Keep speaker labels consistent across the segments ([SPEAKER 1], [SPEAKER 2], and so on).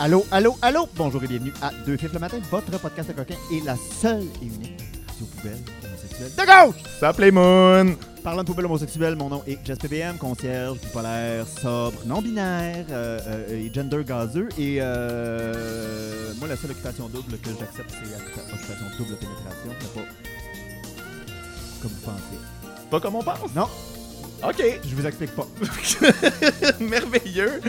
[SPEAKER 1] Allô, allô, allô! Bonjour et bienvenue à Deux Fifs le matin, votre podcast coquin et la seule et unique radio poubelle homosexuelle de gauche!
[SPEAKER 2] Ça plaît Moon!
[SPEAKER 1] Parlant de poubelle homosexuelle, mon nom est Jess PBM, concierge, bipolaire, sobre, non-binaire euh, euh, et gender gazeux. Et euh, moi, la seule occupation double que j'accepte, c'est la occupation double pénétration. C'est pas comme vous pensez.
[SPEAKER 2] Pas comme on pense?
[SPEAKER 1] Non,
[SPEAKER 2] OK.
[SPEAKER 1] je vous explique pas.
[SPEAKER 2] Merveilleux.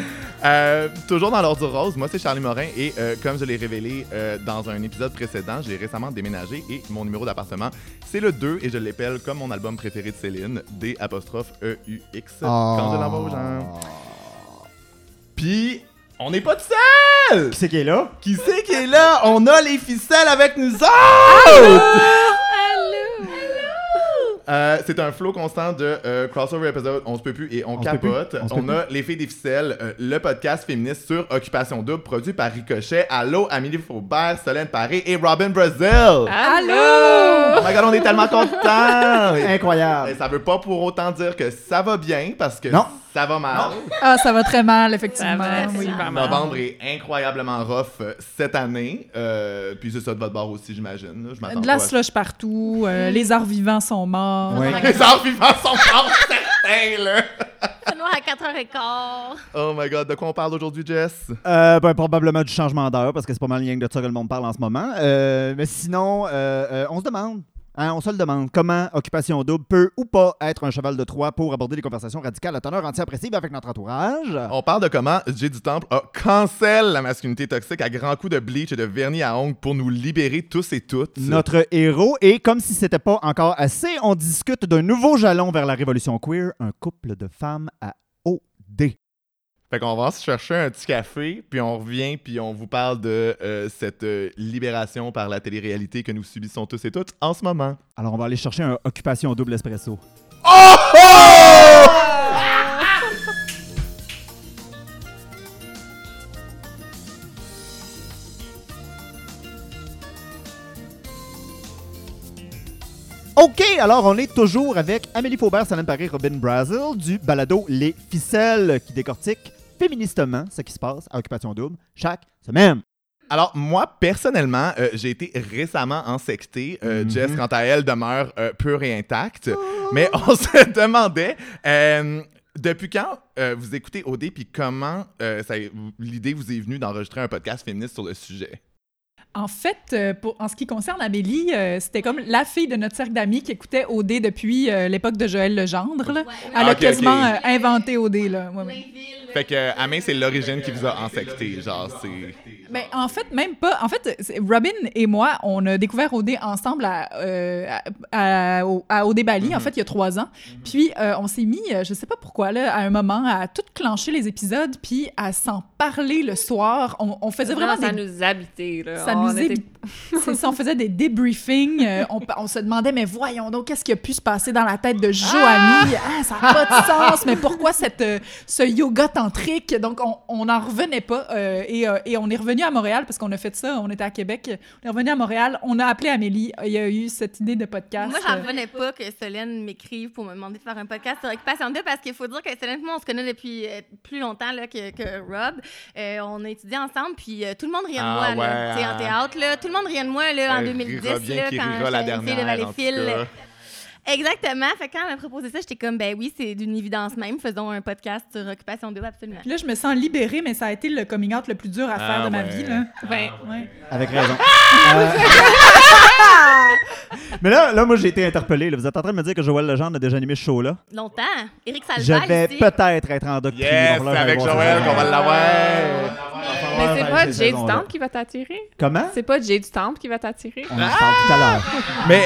[SPEAKER 2] Euh, toujours dans l'ordre du rose, moi c'est Charlie Morin et euh, comme je l'ai révélé euh, dans un épisode précédent, j'ai récemment déménagé et mon numéro d'appartement c'est le 2 et je l'appelle comme mon album préféré de Céline, D apostrophe E-U-X, quand je l'envoie aux gens. Puis, on n'est pas tout seul!
[SPEAKER 1] Qui c'est qui est là?
[SPEAKER 2] Qui c'est qui est là? On a les ficelles avec nous autres! Euh, c'est un flow constant de euh, crossover épisode, on se peut plus et on, capote.
[SPEAKER 1] On
[SPEAKER 2] a Les Filles des Ficelles, euh, le podcast féministe sur Occupation Double, produit par Ricochet. Allô, Amélie Faubert, Solène Paré et Robin Brazil.
[SPEAKER 3] Allô!
[SPEAKER 2] Oh my god, on est tellement contents! et,
[SPEAKER 1] Incroyable!
[SPEAKER 2] et ça veut pas pour autant dire que ça va bien, parce que
[SPEAKER 1] Non.
[SPEAKER 2] Ça va mal.
[SPEAKER 3] Ah, ça va très mal, effectivement.
[SPEAKER 4] Ça va
[SPEAKER 3] oui.
[SPEAKER 4] super mal.
[SPEAKER 2] Novembre est incroyablement rough euh, cette année. Euh, puis c'est ça de votre bord aussi, j'imagine. là. Je m'attends
[SPEAKER 3] De la
[SPEAKER 2] pas à-
[SPEAKER 3] slush partout, euh, les arts vivants sont morts.
[SPEAKER 1] Ouais.
[SPEAKER 2] Les arts vivants sont morts, certains, là!
[SPEAKER 4] C'est noir à 4h15.
[SPEAKER 2] Oh my god, de quoi on parle aujourd'hui, Jess?
[SPEAKER 1] Euh, ben, probablement du changement d'heure, parce que c'est pas mal rien que de ça que le monde parle en ce moment. Euh, mais sinon, euh, euh, on se demande, hein, on se le demande, comment Occupation Double peut ou pas être un cheval de Troie pour aborder des conversations radicales à teneur anti-oppressive avec notre entourage?
[SPEAKER 2] On parle de comment Jay du Temple a cancel la masculinité toxique à grands coups de bleach et de vernis à ongles pour nous libérer tous et toutes.
[SPEAKER 1] Notre héros, et comme si c'était pas encore assez, on discute d'un nouveau jalon vers la révolution queer, un couple de femmes à.
[SPEAKER 2] Fait qu'on va se chercher un petit café, puis on revient, puis on vous parle de euh, cette euh, libération par la télé-réalité que nous subissons tous et toutes en ce moment.
[SPEAKER 1] Alors, on va aller chercher un Occupation Double Espresso.
[SPEAKER 2] Oh! oh!
[SPEAKER 1] OK, alors on est toujours avec Amélie Faubert, Salem Paris, Robin Brazil du balado Les Ficelles qui décortique féministement ce qui se passe à Occupation Double chaque semaine.
[SPEAKER 2] Alors, moi, personnellement, euh, j'ai été récemment ensecté. Euh,
[SPEAKER 1] Mhm.
[SPEAKER 2] Jess, quant à elle, demeure euh, pure et intacte. Mais on se demandait, euh, depuis quand euh, vous écoutez OD, puis comment euh, l'idée vous est venue d'enregistrer un podcast féministe sur le sujet?
[SPEAKER 3] En fait, euh, pour, en ce qui concerne Amélie, euh, c'était comme la fille de notre cercle d'amis qui écoutait OD depuis euh, l'époque de Joël Legendre. là. Elle
[SPEAKER 2] Ah,
[SPEAKER 3] a
[SPEAKER 2] ok,
[SPEAKER 3] quasiment euh, inventé OD. Là. Ouais, ouais.
[SPEAKER 2] Fait que, Amé, c'est l'origine qui vous a ensecté. Genre, c'est.
[SPEAKER 3] Ben, en fait, même pas. En fait, Robin et moi, on a découvert OD ensemble à, euh, à, à- au- à OD Bali, en fait, il y a trois ans. Puis, euh, on s'est mis, euh, je sais pas pourquoi, là, à un moment, à tout clencher les épisodes, puis à s'en parler le soir. On, on faisait vraiment
[SPEAKER 4] ça
[SPEAKER 3] des...
[SPEAKER 4] nous habitait, là.
[SPEAKER 3] Ça
[SPEAKER 4] On
[SPEAKER 3] nous
[SPEAKER 4] était-.
[SPEAKER 3] C'est ça, on faisait des débriefings. euh, on, on se demandait, mais voyons donc, qu'est-ce qui a pu se passer dans la tête de Joanie? Ah, ça n'a pas de sens, mais pourquoi cette, euh, ce yoga tantrique? Donc, on n'en revenait pas. euh, et, euh, et on est revenu à Montréal parce qu'on a fait ça. On était à Québec. On est revenu à Montréal. On a appelé Amélie. Il y a eu cette idée de podcast.
[SPEAKER 4] Moi, j'en
[SPEAKER 3] euh,
[SPEAKER 4] revenais pas que Solène m'écrive pour me demander de faire un podcast sur Occupation 2 parce qu'il faut dire que Solène et moi, on se connaît depuis euh, plus longtemps là, que, que Rob. Euh, on a étudié ensemble, puis euh, tout le monde riait de
[SPEAKER 2] Ah,
[SPEAKER 4] moi,
[SPEAKER 2] ouais,
[SPEAKER 4] en
[SPEAKER 2] hein.
[SPEAKER 4] théâtre. Là, tout le monde riait de moi là, en
[SPEAKER 2] Elle
[SPEAKER 4] 2010,
[SPEAKER 2] rira bien
[SPEAKER 4] là, quand
[SPEAKER 2] dernière, en tout
[SPEAKER 4] Valleyfield. Exactement. Fait que quand elle m'a proposé ça, j'étais comme, ben oui, c'est d'une évidence même. Faisons un podcast sur Occupation 2, absolument.
[SPEAKER 3] Puis là, je me sens libérée, mais ça a été le coming out le plus dur à
[SPEAKER 2] Ah,
[SPEAKER 3] faire de ma vie. Là.
[SPEAKER 4] Ben,
[SPEAKER 3] Ouais.
[SPEAKER 1] Avec raison. Euh, Mais là, là moi, j'ai été interpellé. là. Vous êtes en train de me dire que Joël Legendre a déjà animé ce show-là?
[SPEAKER 4] longtemps. Éric Salval
[SPEAKER 1] Je vais peut-être être.
[SPEAKER 2] Yes,
[SPEAKER 1] là, j'allais
[SPEAKER 2] avec Joël qu'on va l'avoir.
[SPEAKER 4] Mais
[SPEAKER 5] Mais c'est pas Jay du. Temple qui va t'attirer?
[SPEAKER 1] Comment?
[SPEAKER 5] C'est pas Jay du Temple qui va t'attirer?
[SPEAKER 1] On en parle tout à l'heure.
[SPEAKER 2] Mais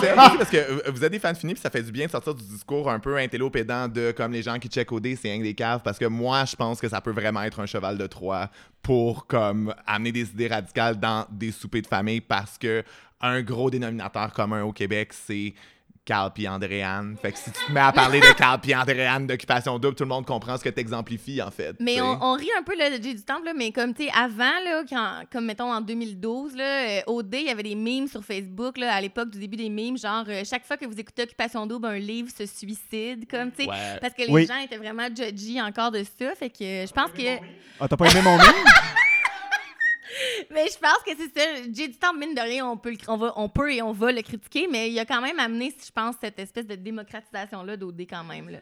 [SPEAKER 2] c'est parce que euh, vous êtes des fans finis, puis ça fait du bien de sortir du discours un peu intello-pédant de comme les gens qui check OD, c'est rien que des caves, parce que moi, je pense que ça peut vraiment être un cheval de Troie pour comme amener des idées radicales dans des soupers de famille, parce que un gros dénominateur commun au Québec, c'est Carl puis Andréane. Fait que si tu te mets à parler de Carl puis Andréane d'occupation double, tout le monde comprend ce que t'exemplifies, en fait.
[SPEAKER 4] Mais on, on rit un peu là, du Temple, là, mais comme, tu sais, avant, là, quand, comme mettons en 2012, là, euh, OD, il y avait des memes sur Facebook, là, à l'époque du début des memes, genre, euh, chaque fois que vous écoutez Occupation Double, un livre se suicide, comme, tu sais,
[SPEAKER 2] Ouais.
[SPEAKER 4] parce que les
[SPEAKER 1] Oui.
[SPEAKER 4] gens étaient vraiment judgy encore de ça, fait que euh, je pense que...
[SPEAKER 1] Ah, t'as pas aimé mon meme?
[SPEAKER 4] Mais je pense que c'est ça. J'ai du temps, mine de rien, on peut, on, va, on peut et on va le critiquer, mais il a quand même amené, je pense, cette espèce de démocratisation-là d'OD quand même. Là.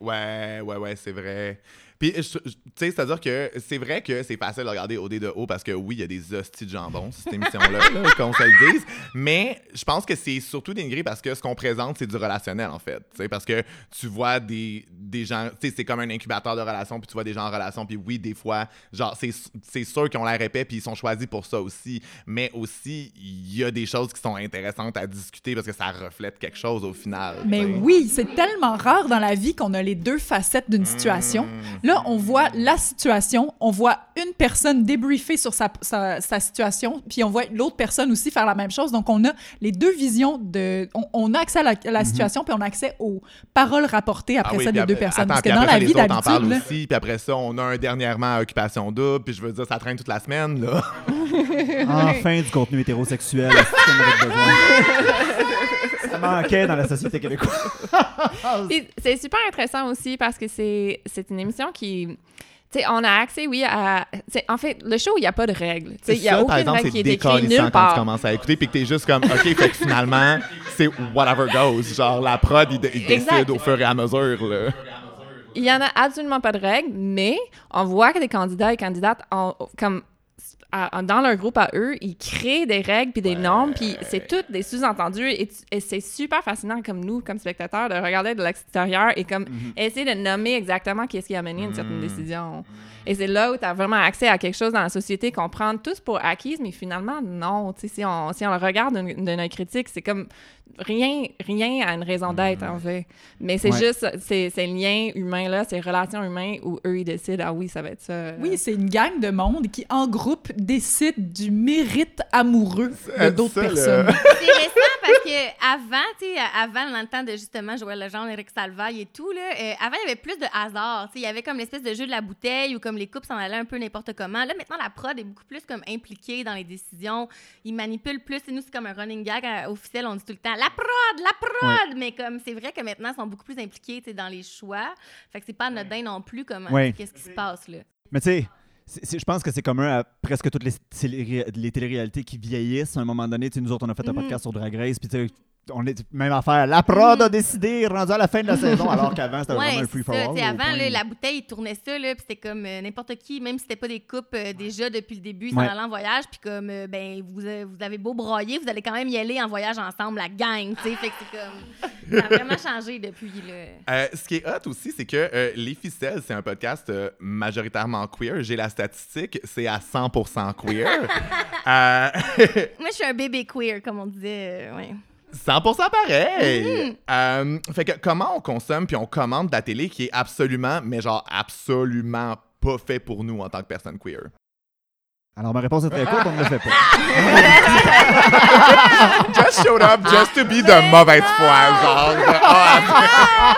[SPEAKER 2] Ouais, ouais, ouais, c'est vrai. Puis, tu sais, c'est-à-dire que c'est vrai que c'est facile de regarder OD de haut parce que oui, il y a des hosties de jambon cette émission-là, là, qu'on se le dise. Mais je pense que c'est surtout dénigré parce que ce qu'on présente, c'est du relationnel, en fait. Tu sais, parce que tu vois des, des gens, tu sais, c'est comme un incubateur de relations, puis tu vois des gens en relation, puis oui, des fois, genre, c'est sûr qu'ils ont l'air épais, puis ils sont choisis pour ça aussi. Mais aussi, il y a des choses qui sont intéressantes à discuter parce que ça reflète quelque chose au final.
[SPEAKER 3] Mais oui, c'est tellement rare dans la vie qu'on a les deux facettes d'une situation.
[SPEAKER 2] Mm.
[SPEAKER 3] Là, on voit la situation, on voit une personne débriefer sur sa, sa, sa situation, puis on voit l'autre personne aussi faire la même chose. Donc, on a les deux visions de... On, on a accès à la, à la situation, puis on a accès aux paroles rapportées après
[SPEAKER 2] Mhm. Ah oui,
[SPEAKER 3] ça des deux personnes.
[SPEAKER 2] attends,
[SPEAKER 3] Parce que dans
[SPEAKER 2] après
[SPEAKER 3] la vie d'habitude, là,
[SPEAKER 2] aussi, puis après ça, on a un dernièrement à Occupation Double, puis je veux dire, ça traîne toute la semaine, là.
[SPEAKER 1] Enfin, du contenu hétérosexuel. manquait dans la société québécoise.
[SPEAKER 5] C'est super intéressant aussi parce que c'est une émission qui. Tu sais, on a accès, oui, à. t'sais, En fait, le show, il n'y a pas de règles. Tu Il n'y a
[SPEAKER 2] ça, par
[SPEAKER 5] aucune
[SPEAKER 2] exemple,
[SPEAKER 5] règle qui est écrite
[SPEAKER 2] décalissant
[SPEAKER 5] nulle
[SPEAKER 2] quand tu
[SPEAKER 5] part.
[SPEAKER 2] commences à écouter, puis que t'es juste comme, OK, fait que finalement, c'est whatever goes. Genre, la prod, il, il décide au fur et à mesure, là.
[SPEAKER 5] Il n'y en a absolument pas de règles, mais on voit que les candidats et candidates, ont- comme à- dans leur groupe à eux, ils créent des règles puis des normes, puis c'est tout des sous-entendus et, et c'est super fascinant comme nous, comme spectateurs, de regarder de l'extérieur et comme essayer de nommer exactement qu'est-ce qui a mené une certaine décision. Et c'est là où tu as vraiment accès à quelque chose dans la société qu'on prend tous pour acquise, mais finalement, non. Si on, si on le regarde d'une d'une œil critique, c'est comme rien, rien a une raison d'être, en fait. Mais c'est
[SPEAKER 1] Ouais.
[SPEAKER 5] juste ces, ces liens humains-là, ces relations humaines où eux, ils décident, ah oui, ça va être ça.
[SPEAKER 3] Oui, c'est une gang de monde qui, en groupe, décide du mérite amoureux de d'autres personnes.
[SPEAKER 4] C'est récent parce que avant, tu sais, avant, dans le temps de justement Joël Legendre, Eric Salvaille et tout, là, euh, avant, il y avait plus de hasard. Tu sais, il y avait comme l'espèce de jeu de la bouteille ou comme les couples s'en allaient un peu n'importe comment. Là, maintenant, la prod est beaucoup plus comme impliquée dans les décisions. Ils manipulent plus. Et nous, c'est comme un running gag euh, officiel. On dit tout le temps la prod, la prod. Mais comme c'est vrai que maintenant, ils sont beaucoup plus impliqués tu sais, dans les choix. Fait que c'est pas anodin non plus comment
[SPEAKER 1] Ouais.
[SPEAKER 4] qu'est-ce qui se passe là.
[SPEAKER 1] Mais tu sais, je pense que c'est commun à presque toutes les, télé- les téléréalités qui vieillissent. À un moment donné, nous autres, on a fait un
[SPEAKER 4] Mhm.
[SPEAKER 1] podcast sur Drag Race, puis on est même affaire. La prod a décidé, rendu à la fin de la saison, alors qu'avant, c'était
[SPEAKER 4] Ouais,
[SPEAKER 1] vraiment un
[SPEAKER 4] c'est
[SPEAKER 1] free for
[SPEAKER 4] ça.
[SPEAKER 1] all.
[SPEAKER 4] Tu sais,
[SPEAKER 1] au
[SPEAKER 4] avant, là, la bouteille, ils tournaient ça, là, puis c'était comme euh, n'importe qui, même si c'était pas des couples euh, déjà depuis le début, ils s'en
[SPEAKER 1] Ouais.
[SPEAKER 4] allaient en voyage, puis comme, euh, ben, vous, euh, vous avez beau broyer, vous allez quand même y aller en voyage ensemble, la gang, tu sais. Fait que c'est comme. Ça a vraiment changé depuis, là.
[SPEAKER 2] Euh, ce qui est hot aussi, c'est que euh, Les Ficelles, c'est un podcast euh, majoritairement queer. J'ai la statistique, c'est à 100% queer. Euh,
[SPEAKER 4] Moi, je suis un bébé queer, comme on disait, euh, ouais.
[SPEAKER 2] 100% pareil. Euh, fait que comment on consomme puis on commande de la télé qui est absolument, mais genre absolument pas fait pour nous en tant que personne queer?
[SPEAKER 1] Alors, ma réponse est très courte, on ne le fait pas.
[SPEAKER 2] Just showed up just to be de mauvaise foi, genre. Ah,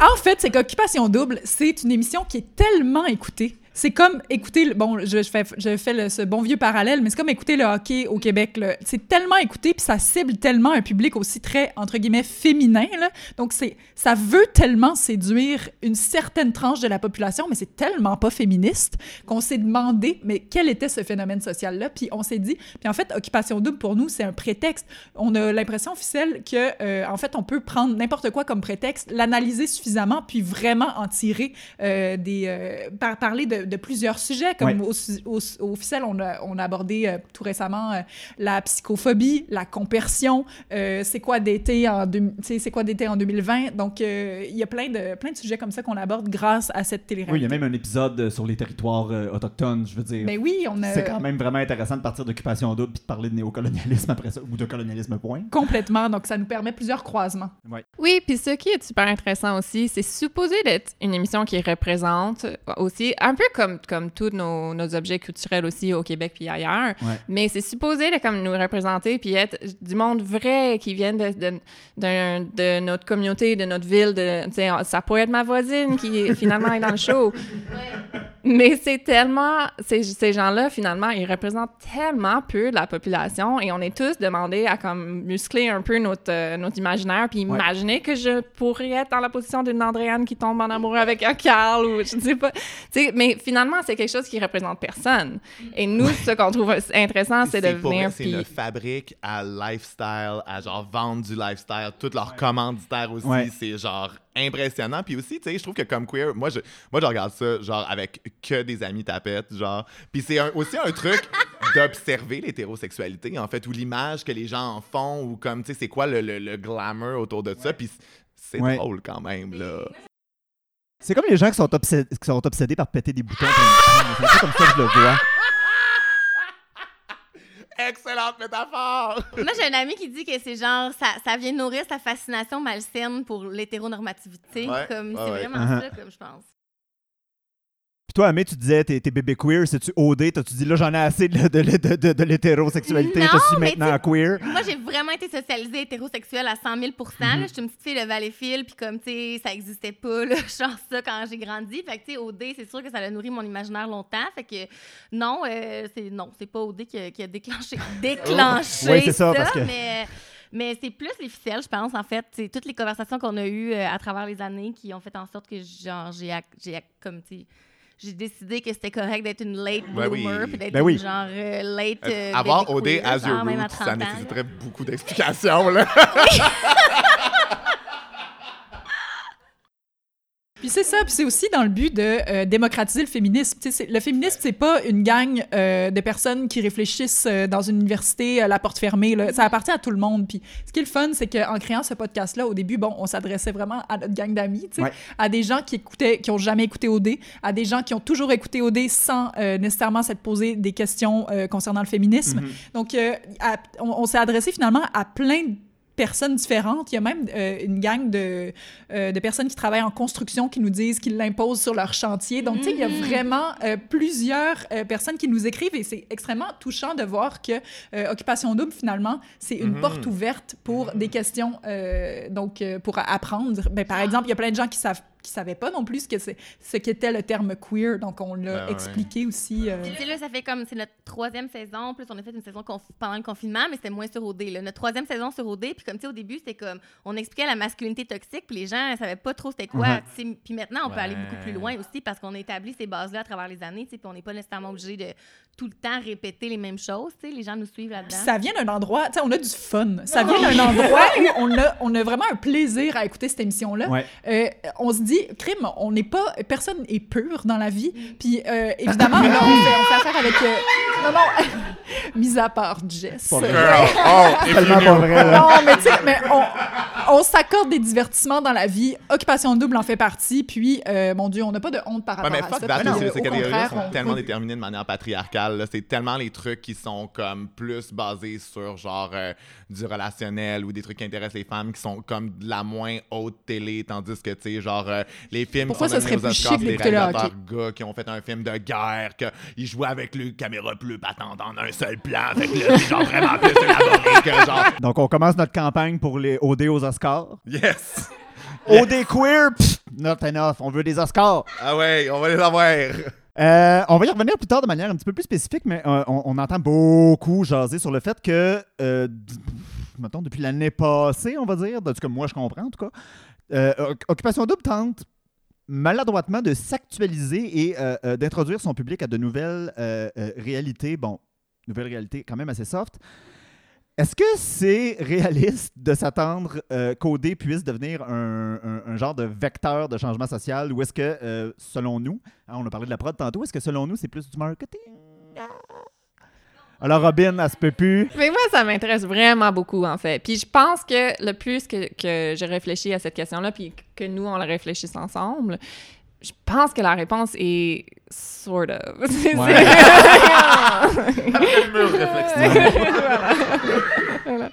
[SPEAKER 3] En fait, c'est qu'Occupation Double, c'est une émission qui est tellement écoutée. C'est comme écouter, bon, je, fais, je fais le- ce bon vieux parallèle, mais c'est comme écouter le hockey au Québec. C'est tellement écouté, puis ça cible tellement un public aussi très, entre guillemets, féminin. là. Donc, c'est, ça veut tellement séduire une certaine tranche de la population, mais c'est tellement pas féministe qu'on s'est demandé, mais quel était ce phénomène social-là? Puis on s'est dit, puis en fait, Occupation Double, pour nous, c'est un prétexte. On a l'impression officielle que, euh, en fait, on peut prendre n'importe quoi comme prétexte, l'analyser suffisamment, puis vraiment en tirer euh, des... euh, par- parler de, de plusieurs sujets, comme
[SPEAKER 1] Ouais.
[SPEAKER 3] au, au, au officiel, on a, on a abordé euh, tout récemment euh, la psychophobie, la compersion, euh, c'est quoi d'été en, deux- tu sais, c'est quoi d'été en 2020. Donc, euh, il y a plein de, plein de sujets comme ça qu'on aborde grâce à cette télé
[SPEAKER 1] Oui, il y a même un épisode sur les territoires euh, autochtones, je veux dire.
[SPEAKER 3] Ben oui, on a...
[SPEAKER 1] C'est quand même vraiment intéressant de partir d'occupation double puis de parler de néocolonialisme après ça, ou de colonialisme point.
[SPEAKER 3] Complètement. Donc, ça nous permet plusieurs croisements.
[SPEAKER 5] Oui, puis ce qui est super intéressant aussi, c'est supposé d'être une émission qui représente aussi, un peu comme, comme tous nos, nos objets culturels aussi au Québec puis ailleurs,
[SPEAKER 1] Ouais.
[SPEAKER 5] mais c'est supposé de, comme nous représenter puis être du monde vrai qui vient de, de, notre communauté, de notre ville. De, sais, ça pourrait être ma voisine qui finalement est dans le show. Mais c'est tellement. Ces, ces gens-là, finalement, ils représentent tellement peu de la population et on est tous demandés à comme muscler un peu notre, euh, notre imaginaire puis
[SPEAKER 1] Ouais.
[SPEAKER 5] imaginer que je pourrais être dans la position d'une Andréane qui tombe en amour avec un Carl ou je ne sais pas. Mais finalement, c'est quelque chose qui représente personne. Et nous, ce qu'on trouve intéressant, c'est de venir
[SPEAKER 2] C'est une fabrique à lifestyle, à genre vendre du lifestyle. Tous leurs commanditaires aussi,
[SPEAKER 1] Ouais.
[SPEAKER 2] c'est genre impressionnant. Puis aussi, tu sais, je trouve que comme queer, moi je, moi, je regarde ça genre avec que des amis tapettes, genre. Puis c'est un- aussi un truc d'observer l'hétérosexualité, en fait, ou l'image que les gens en font, ou comme, tu sais, c'est quoi le, le- le glamour autour de ça. Puis c'est
[SPEAKER 1] Ouais.
[SPEAKER 2] drôle quand même, là.
[SPEAKER 1] C'est comme les gens qui sont, obsé- qui sont obsédés par péter des boutons. C'est un peu comme ça que je le vois.
[SPEAKER 2] Excellente métaphore!
[SPEAKER 4] Moi, j'ai un ami qui dit que c'est genre, ça, ça vient nourrir sa fascination malsaine pour l'hétéronormativité.
[SPEAKER 2] Ouais,
[SPEAKER 4] comme,
[SPEAKER 2] ouais,
[SPEAKER 4] c'est
[SPEAKER 2] ouais.
[SPEAKER 4] vraiment
[SPEAKER 1] Uh-huh.
[SPEAKER 4] ça, comme je pense.
[SPEAKER 1] Toi, Amé, tu disais, t'es, t'es bébé queer, c'est-tu OD? T'as-tu dit, là, j'en ai assez de, de, de, de, l'hétérosexualité, je
[SPEAKER 4] Non,
[SPEAKER 1] suis
[SPEAKER 4] mais
[SPEAKER 1] maintenant queer?
[SPEAKER 4] Moi, j'ai vraiment été socialisée hétérosexuelle à 100 000
[SPEAKER 1] Mm-hmm.
[SPEAKER 4] Je suis une petite fille de Valleyfield, puis comme, tu sais, ça existait pas, là, genre ça, quand j'ai grandi. Fait que, tu sais, OD, c'est sûr que ça a nourri mon imaginaire longtemps. Fait que, non, euh, c'est non, c'est pas OD qui a, qui a déclenché, déclenché
[SPEAKER 1] Oui, c'est ça, parce que-
[SPEAKER 4] mais... Mais c'est plus les ficelles, je pense, en fait. C'est toutes les conversations qu'on a eues euh, à travers les années qui ont fait en sorte que, genre, j'ai, j'ai comme, tu j'ai décidé que c'était correct d'être une late
[SPEAKER 2] Ben
[SPEAKER 4] bloomer,
[SPEAKER 2] oui.
[SPEAKER 4] puis d'être
[SPEAKER 1] Ben oui.
[SPEAKER 4] genre euh, late. euh,
[SPEAKER 2] Avoir
[SPEAKER 4] baby
[SPEAKER 2] OD as your
[SPEAKER 4] même à
[SPEAKER 2] roots,
[SPEAKER 4] 30
[SPEAKER 2] ça nécessiterait beaucoup d'explications, là.
[SPEAKER 3] Puis c'est ça, puis c'est aussi dans le but de euh, démocratiser le féminisme. Le féminisme, c'est pas une gang euh, de personnes qui réfléchissent euh, dans une université à la porte fermée. Là. Ça appartient à tout le monde. Puis ce qui est le fun, c'est qu'en créant ce podcast-là, au début, bon, on s'adressait vraiment à notre gang d'amis,
[SPEAKER 1] Ouais.
[SPEAKER 3] à des gens qui écoutaient, qui ont jamais écouté OD, à des gens qui ont toujours écouté OD sans nécessairement s'être posé des questions concernant le féminisme. Donc, euh, à- on, on s'est adressé finalement à plein de personnes différentes. Il y a même euh, une gang de, euh, de personnes qui travaillent en construction qui nous disent qu'ils l'imposent sur leur chantier. Donc, tu sais, il y a vraiment euh, plusieurs euh, personnes qui nous écrivent et c'est extrêmement touchant de voir que euh, Occupation Double, finalement, c'est une
[SPEAKER 2] Mhm.
[SPEAKER 3] porte ouverte pour des questions, euh, donc euh, pour apprendre. Ben, par exemple, il y a plein de gens qui savent qui savaient pas non plus ce que c'est ce qu'était le terme queer, donc on l'a
[SPEAKER 2] Ben ouais.
[SPEAKER 3] expliqué aussi. euh,
[SPEAKER 4] Puis, là, ça fait comme, c'est notre troisième saison. Plus, on a fait une saison conf- pendant le confinement, mais c'était moins sur OD. Là. Notre troisième saison sur OD, puis comme, tu sais, au début, c'était comme, on expliquait la masculinité toxique, puis les gens ne savaient pas trop c'était quoi.
[SPEAKER 1] Mhm.
[SPEAKER 4] Puis maintenant, on peut aller beaucoup plus loin aussi, parce qu'on a établi ces bases-là à travers les années, puis on n'est pas nécessairement obligé de tout le temps répéter les mêmes choses, tu sais. Les gens nous suivent
[SPEAKER 3] Puis
[SPEAKER 4] là-dedans.
[SPEAKER 3] ça vient d'un endroit, tu sais, on a du fun. Ça vient d'un endroit où on a, on a vraiment un plaisir à écouter cette émission-là.
[SPEAKER 1] Ouais.
[SPEAKER 3] Euh, on se dit, crime, on n'est pas, personne est pur dans la vie. Puis euh, évidemment, là, on, fait, on fait affaire avec, euh, non, non, mis à part Jess.
[SPEAKER 1] Pas
[SPEAKER 2] oh,
[SPEAKER 1] Tellement pas vrai, là.
[SPEAKER 3] Non, mais tu sais, mais on, on s'accorde des divertissements dans la vie. Occupation double en fait partie. Puis, euh, mon Dieu, on n'a pas de honte par
[SPEAKER 2] Ouais,
[SPEAKER 3] rapport
[SPEAKER 2] mais
[SPEAKER 3] à ça.
[SPEAKER 2] that,
[SPEAKER 3] puis, au
[SPEAKER 2] catégories-là
[SPEAKER 3] contraire,
[SPEAKER 2] sont
[SPEAKER 3] on
[SPEAKER 2] tellement déterminées de manière patriarcale. C'est tellement les trucs qui sont comme plus basés sur genre euh, du relationnel ou des trucs qui intéressent les femmes qui sont comme de la moins haute télé, tandis que, tu sais, genre, euh, les films
[SPEAKER 3] Pourquoi ça serait
[SPEAKER 2] aux
[SPEAKER 3] plus
[SPEAKER 2] Oscars,
[SPEAKER 3] chic
[SPEAKER 2] des réalisateurs gars qui ont fait un film de guerre, qu'ils jouaient avec le caméra plus patente en un seul plan. Fait que là, genre vraiment plus élaboré que genre,
[SPEAKER 1] Donc, on commence notre campagne pour les OD aux Oscars.
[SPEAKER 2] yes!
[SPEAKER 1] OD queer, pff, not enough. On veut des Oscars.
[SPEAKER 2] Ah ouais, on va les avoir.
[SPEAKER 1] Euh, on va y revenir plus tard de manière un petit peu plus spécifique, mais euh, on, entend beaucoup jaser sur le fait que, euh, depuis l'année passée, on va dire, en tout cas, moi, je comprends, en tout cas, Oc- Occupation Double tente maladroitement de s'actualiser et d'introduire son public à de nouvelles réalités. Bon, nouvelles réalités quand même assez soft. Est-ce que c'est réaliste de s'attendre euh, qu'OD puisse devenir un, un- genre de vecteur de changement social ou est-ce que, euh, selon nous, hein, on a parlé de la prod tantôt, est-ce que selon nous, c'est plus du marketing? Alors, Robin, elle se peut plus.
[SPEAKER 5] Mais moi, ça m'intéresse vraiment beaucoup, en fait. Puis je pense que le plus que, que je réfléchis à cette question-là, puis que nous, on la réfléchisse ensemble, je pense que la réponse est sort of.
[SPEAKER 1] Ouais.
[SPEAKER 5] Voilà. Voilà.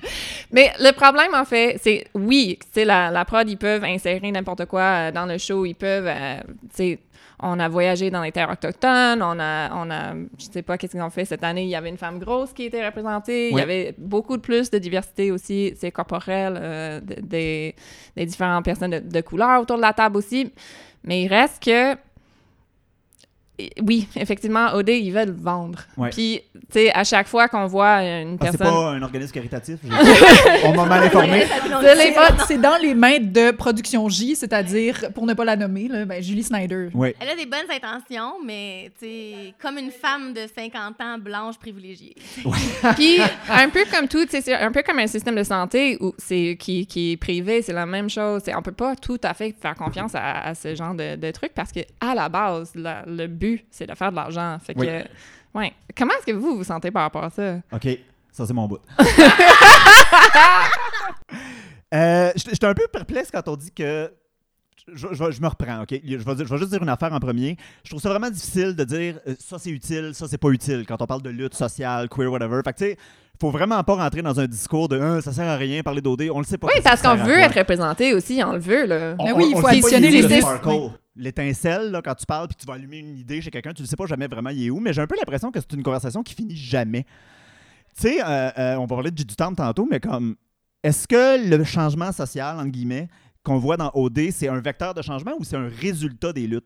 [SPEAKER 5] Mais le problème, en fait, c'est oui, tu sais, la, la prod, ils peuvent insérer n'importe quoi euh, dans le show. Ils peuvent, euh, tu sais, on a voyagé dans les terres autochtones, on a, on a je sais pas qu'est-ce qu'ils ont fait cette année. Il y avait une femme grosse qui était représentée. Il y avait beaucoup de plus de diversité aussi, c'est corporelle, euh, de- des, des différentes personnes de, de couleur autour de la table aussi. Mais il reste que oui, effectivement, OD, ils veulent vendre.
[SPEAKER 1] Ouais.
[SPEAKER 5] Puis, tu sais, à chaque fois qu'on voit une
[SPEAKER 1] Ah, c'est
[SPEAKER 5] personne.
[SPEAKER 1] pas un organisme caritatif. On m'a mal informé.
[SPEAKER 3] C'est dans les mains de Production J, c'est-à-dire, pour ne pas la nommer, là, ben, Julie Snyder.
[SPEAKER 1] Oui.
[SPEAKER 4] Elle a des bonnes intentions, mais tu sais, comme une femme de 50 ans blanche privilégiée.
[SPEAKER 5] Puis, un peu comme tout, tu sais, c'est un peu comme un système de santé où c'est, qui, qui est privé, c'est la même chose. On peut pas tout à fait faire confiance à, à ce genre de, de trucs parce que, à la base, la- le but, c'est de faire de l'argent. Fait que,
[SPEAKER 1] Oui.
[SPEAKER 5] ouais. Comment est-ce que vous vous sentez par rapport à ça?
[SPEAKER 1] OK, ça c'est mon bout. euh, J'étais un peu perplexe quand on dit que. Je, je- je me reprends, OK? Je vais, je vais juste dire une affaire en premier. Je trouve ça vraiment difficile de dire euh, ça c'est utile, ça c'est pas utile quand on parle de lutte sociale, queer, whatever. Fait que tu sais, faut vraiment pas rentrer dans un discours de Ah, ça sert à rien parler d'OD, on le sait pas.
[SPEAKER 5] Oui, parce qu'on veut être représenté aussi, on le veut, là.
[SPEAKER 3] Mais oui, il
[SPEAKER 1] on
[SPEAKER 3] faut additionner les
[SPEAKER 1] le
[SPEAKER 3] six.
[SPEAKER 1] L'étincelle, là, quand tu parles puis tu vas allumer une idée chez quelqu'un, tu ne sais pas jamais vraiment il est où, mais j'ai un peu l'impression que c'est une conversation qui finit jamais. Tu sais, euh, euh, on va parler de du temps tantôt, mais comme, est-ce que le changement social, entre guillemets, qu'on voit dans OD, c'est un vecteur de changement ou c'est un résultat des luttes?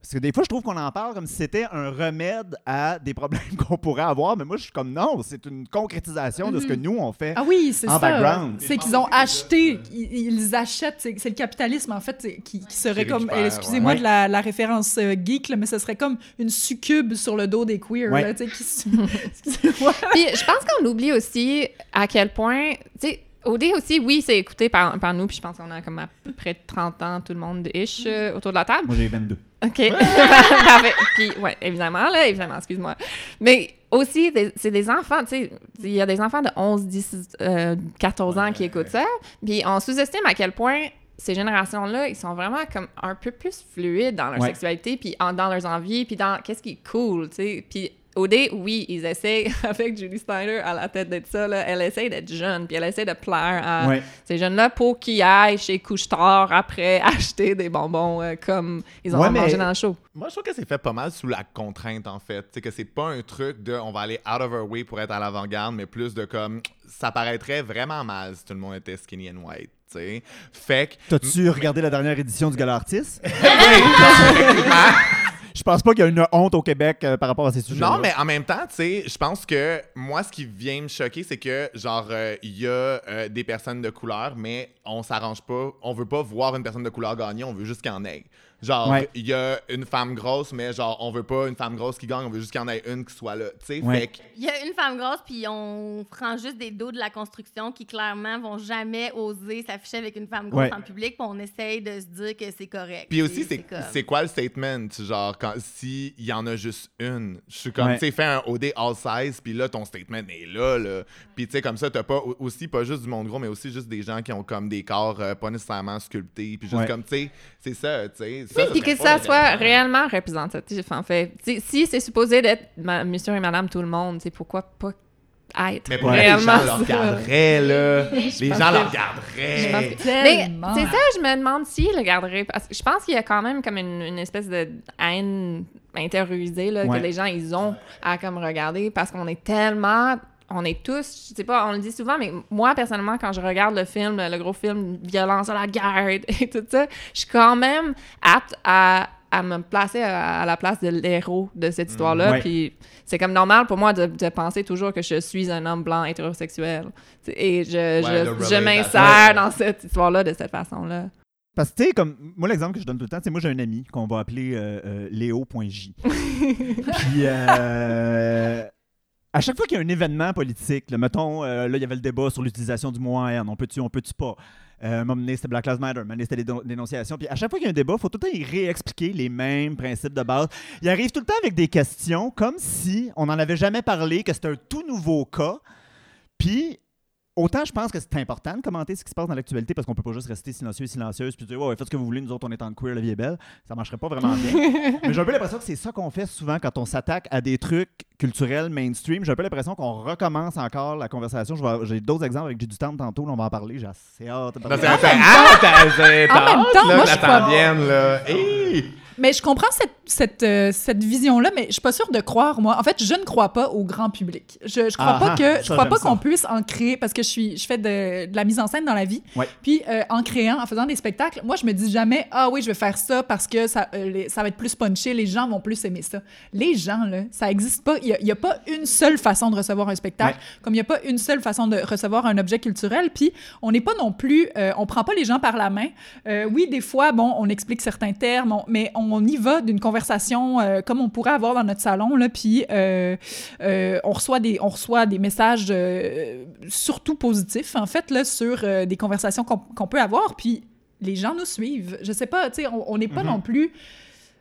[SPEAKER 1] Parce que des fois, je trouve qu'on en parle comme si c'était un remède à des problèmes qu'on pourrait avoir, mais moi, je suis comme non, c'est une concrétisation de ce que nous, on fait.
[SPEAKER 3] Ah oui, c'est
[SPEAKER 1] En
[SPEAKER 3] ça.
[SPEAKER 1] background.
[SPEAKER 3] C'est qu'ils ont acheté, ils, ils achètent, c'est c'est le capitalisme en fait qui, qui serait
[SPEAKER 2] Qui
[SPEAKER 3] comme,
[SPEAKER 2] récupère,
[SPEAKER 3] excusez-moi
[SPEAKER 1] ouais.
[SPEAKER 3] de la, la référence euh, geek, là, mais ce serait comme une succube sur le dos des queers.
[SPEAKER 1] Ouais.
[SPEAKER 3] là, tu sais, qui se- excusez-moi.
[SPEAKER 5] Puis je pense qu'on oublie aussi à quel point, tu sais, OD aussi, oui, c'est écouté par, par nous, puis je pense qu'on a comme à peu près 30 ans, tout le monde ish euh, autour de la table.
[SPEAKER 1] Moi, j'ai 22.
[SPEAKER 5] OK. Parfait. Puis, ouais, évidemment, là, évidemment, excuse-moi. Mais aussi, c'est des enfants, tu sais, il y a des enfants de 11, 10, euh, 14 ans qui écoutent ça. Puis on sous-estime à quel point ces générations-là, ils sont vraiment comme un peu plus fluides dans leur
[SPEAKER 1] Ouais.
[SPEAKER 5] sexualité, puis en- dans leurs envies, puis dans qu'est-ce qui est cool, tu sais. Puis OD, oui, ils essayent, avec Julie Steiner à la tête de ça, là, elle essaie d'être jeune, puis elle essaie de plaire à
[SPEAKER 1] Ouais.
[SPEAKER 5] ces jeunes-là pour qu'ils aillent chez Couche-Tard après acheter des bonbons euh, comme ils ont
[SPEAKER 1] Ouais,
[SPEAKER 5] mangé dans le show.
[SPEAKER 2] Moi, je trouve que c'est fait pas mal sous la contrainte, en fait. C'est que c'est pas un truc de on va aller out of our way pour être à l'avant-garde, mais plus de comme ça paraîtrait vraiment mal si tout le monde était skinny and white. tu sais. Fait que.
[SPEAKER 1] T'as-tu regardé la dernière édition du Gala Artiste? Je pense pas qu'il y a une honte au Québec euh, par rapport à ces sujets.
[SPEAKER 2] Non, mais en même temps, tu sais, je pense que moi, ce qui vient me choquer, c'est que, genre, euh, il y a euh, des personnes de couleur, mais on s'arrange pas. On veut pas voir une personne de couleur gagner, on veut juste qu'il y en ait. Genre,
[SPEAKER 1] Ouais.
[SPEAKER 2] il y a une femme grosse, mais genre, on veut pas une femme grosse qui gagne, on veut juste qu'il y en ait une qui soit là. Tu sais,
[SPEAKER 1] Ouais.
[SPEAKER 2] fait.
[SPEAKER 4] Il y a une femme grosse, puis on prend juste des dos de la construction qui, clairement, vont jamais oser s'afficher avec une femme grosse
[SPEAKER 1] Ouais.
[SPEAKER 4] en public, puis on essaye de se dire que c'est correct.
[SPEAKER 2] Puis aussi, c'est
[SPEAKER 4] comme-
[SPEAKER 2] quoi le statement? Genre, quand, si il y en a juste une, je suis comme,
[SPEAKER 1] Ouais.
[SPEAKER 2] tu sais, fais un OD all size, puis là, ton statement est là, là. Puis, tu sais, comme ça, t'as pas au- aussi, pas juste du monde gros, mais aussi juste des gens qui ont comme des corps euh, pas nécessairement sculptés, puis juste
[SPEAKER 1] Ouais.
[SPEAKER 2] comme, tu sais, c'est ça, tu sais.
[SPEAKER 5] Oui, puis que ça soit réellement représentatif, en fait. Si, si c'est supposé d'être ma- monsieur et madame tout le monde, c'est pourquoi pas être
[SPEAKER 2] Mais pour
[SPEAKER 1] Ouais.
[SPEAKER 2] les
[SPEAKER 5] réellement
[SPEAKER 2] gens le regarderaient, là. les gens le regarderaient.
[SPEAKER 5] que-. Mais c'est ça, je me demande s'ils le garderaient. Parce que je pense qu'il y a quand même comme une, une espèce de haine intériorisée là,
[SPEAKER 1] Ouais.
[SPEAKER 5] que les gens ils ont à comme regarder parce qu'on est tellement. On est tous, je sais pas, on le dit souvent, mais moi, personnellement, quand je regarde le film, le gros film Violence à la guerre et tout ça, je suis quand même apte à, à me placer à, à la place de l'héros de cette histoire-là.
[SPEAKER 1] Ouais.
[SPEAKER 5] Puis c'est comme normal pour moi de, de penser toujours que je suis un homme blanc hétérosexuel. Et je,
[SPEAKER 2] Ouais,
[SPEAKER 5] je, m'insère dans cette histoire-là de cette façon-là.
[SPEAKER 1] Parce que, tu sais, comme, moi, l'exemple que je donne tout le temps, c'est moi, j'ai un ami qu'on va appeler euh, euh, Léo.j. Puis, euh, à chaque fois qu'il y a un événement politique, là, mettons, euh, là, il y avait le débat sur l'utilisation du mot en haine, on peut-tu, on peut-tu pas? Euh, donné, c'était Black Lives Matter, donné, c'était les dé- dénonciations. Puis à chaque fois qu'il y a un débat, il faut tout le temps y réexpliquer les mêmes principes de base. Il arrive tout le temps avec des questions comme si on n'en avait jamais parlé, que c'était un tout nouveau cas. Puis Autant je pense que c'est important de commenter ce qui se passe dans l'actualité parce qu'on peut pas juste rester silencieux et silencieuse puis dire ouais, faites ce que vous voulez, nous autres on est en queer, la vie est belle. Ça marcherait pas vraiment bien. Mais j'ai un peu l'impression que c'est ça qu'on fait souvent quand on s'attaque à des trucs culturel mainstream. J'ai un peu l'impression qu'on recommence encore la conversation. J'ai d'autres exemples avec J'ai du temps tantôt, là, on va en parler. J'ai assez hâte
[SPEAKER 2] Ah, c'est-
[SPEAKER 3] En même temps, moi, je crois-! Mais je comprends cette, cette, euh, cette vision-là, mais je suis pas sûre de croire, moi. En fait, je ne crois pas au grand public. Je, je crois
[SPEAKER 1] Ah
[SPEAKER 3] pas
[SPEAKER 1] ah,
[SPEAKER 3] que
[SPEAKER 1] ça,
[SPEAKER 3] je crois pas
[SPEAKER 1] ça.
[SPEAKER 3] qu'on puisse en créer parce que je suis je fais de, de la mise en scène dans la vie.
[SPEAKER 1] Ouais.
[SPEAKER 3] Puis euh, en créant, en faisant des spectacles, moi je me dis jamais ah oui, je vais faire ça parce que ça euh, les- ça va être plus punché, les gens vont plus aimer ça. Les gens là, ça existe pas, il y a, pas une seule façon de recevoir un spectacle, comme il y a pas une seule façon de recevoir un objet culturel, puis on n'est pas non plus euh, on prend pas les gens par la main. Euh, oui, des fois bon, on explique certains termes, on- mais on y va d'une conversation euh, comme on pourrait avoir dans notre salon là, puis euh, on reçoit des on reçoit des messages surtout positifs en fait là sur des conversations qu'on peut avoir, puis les gens nous suivent. Je sais pas, tu sais, on n'est pas
[SPEAKER 1] Mhm.
[SPEAKER 3] non plus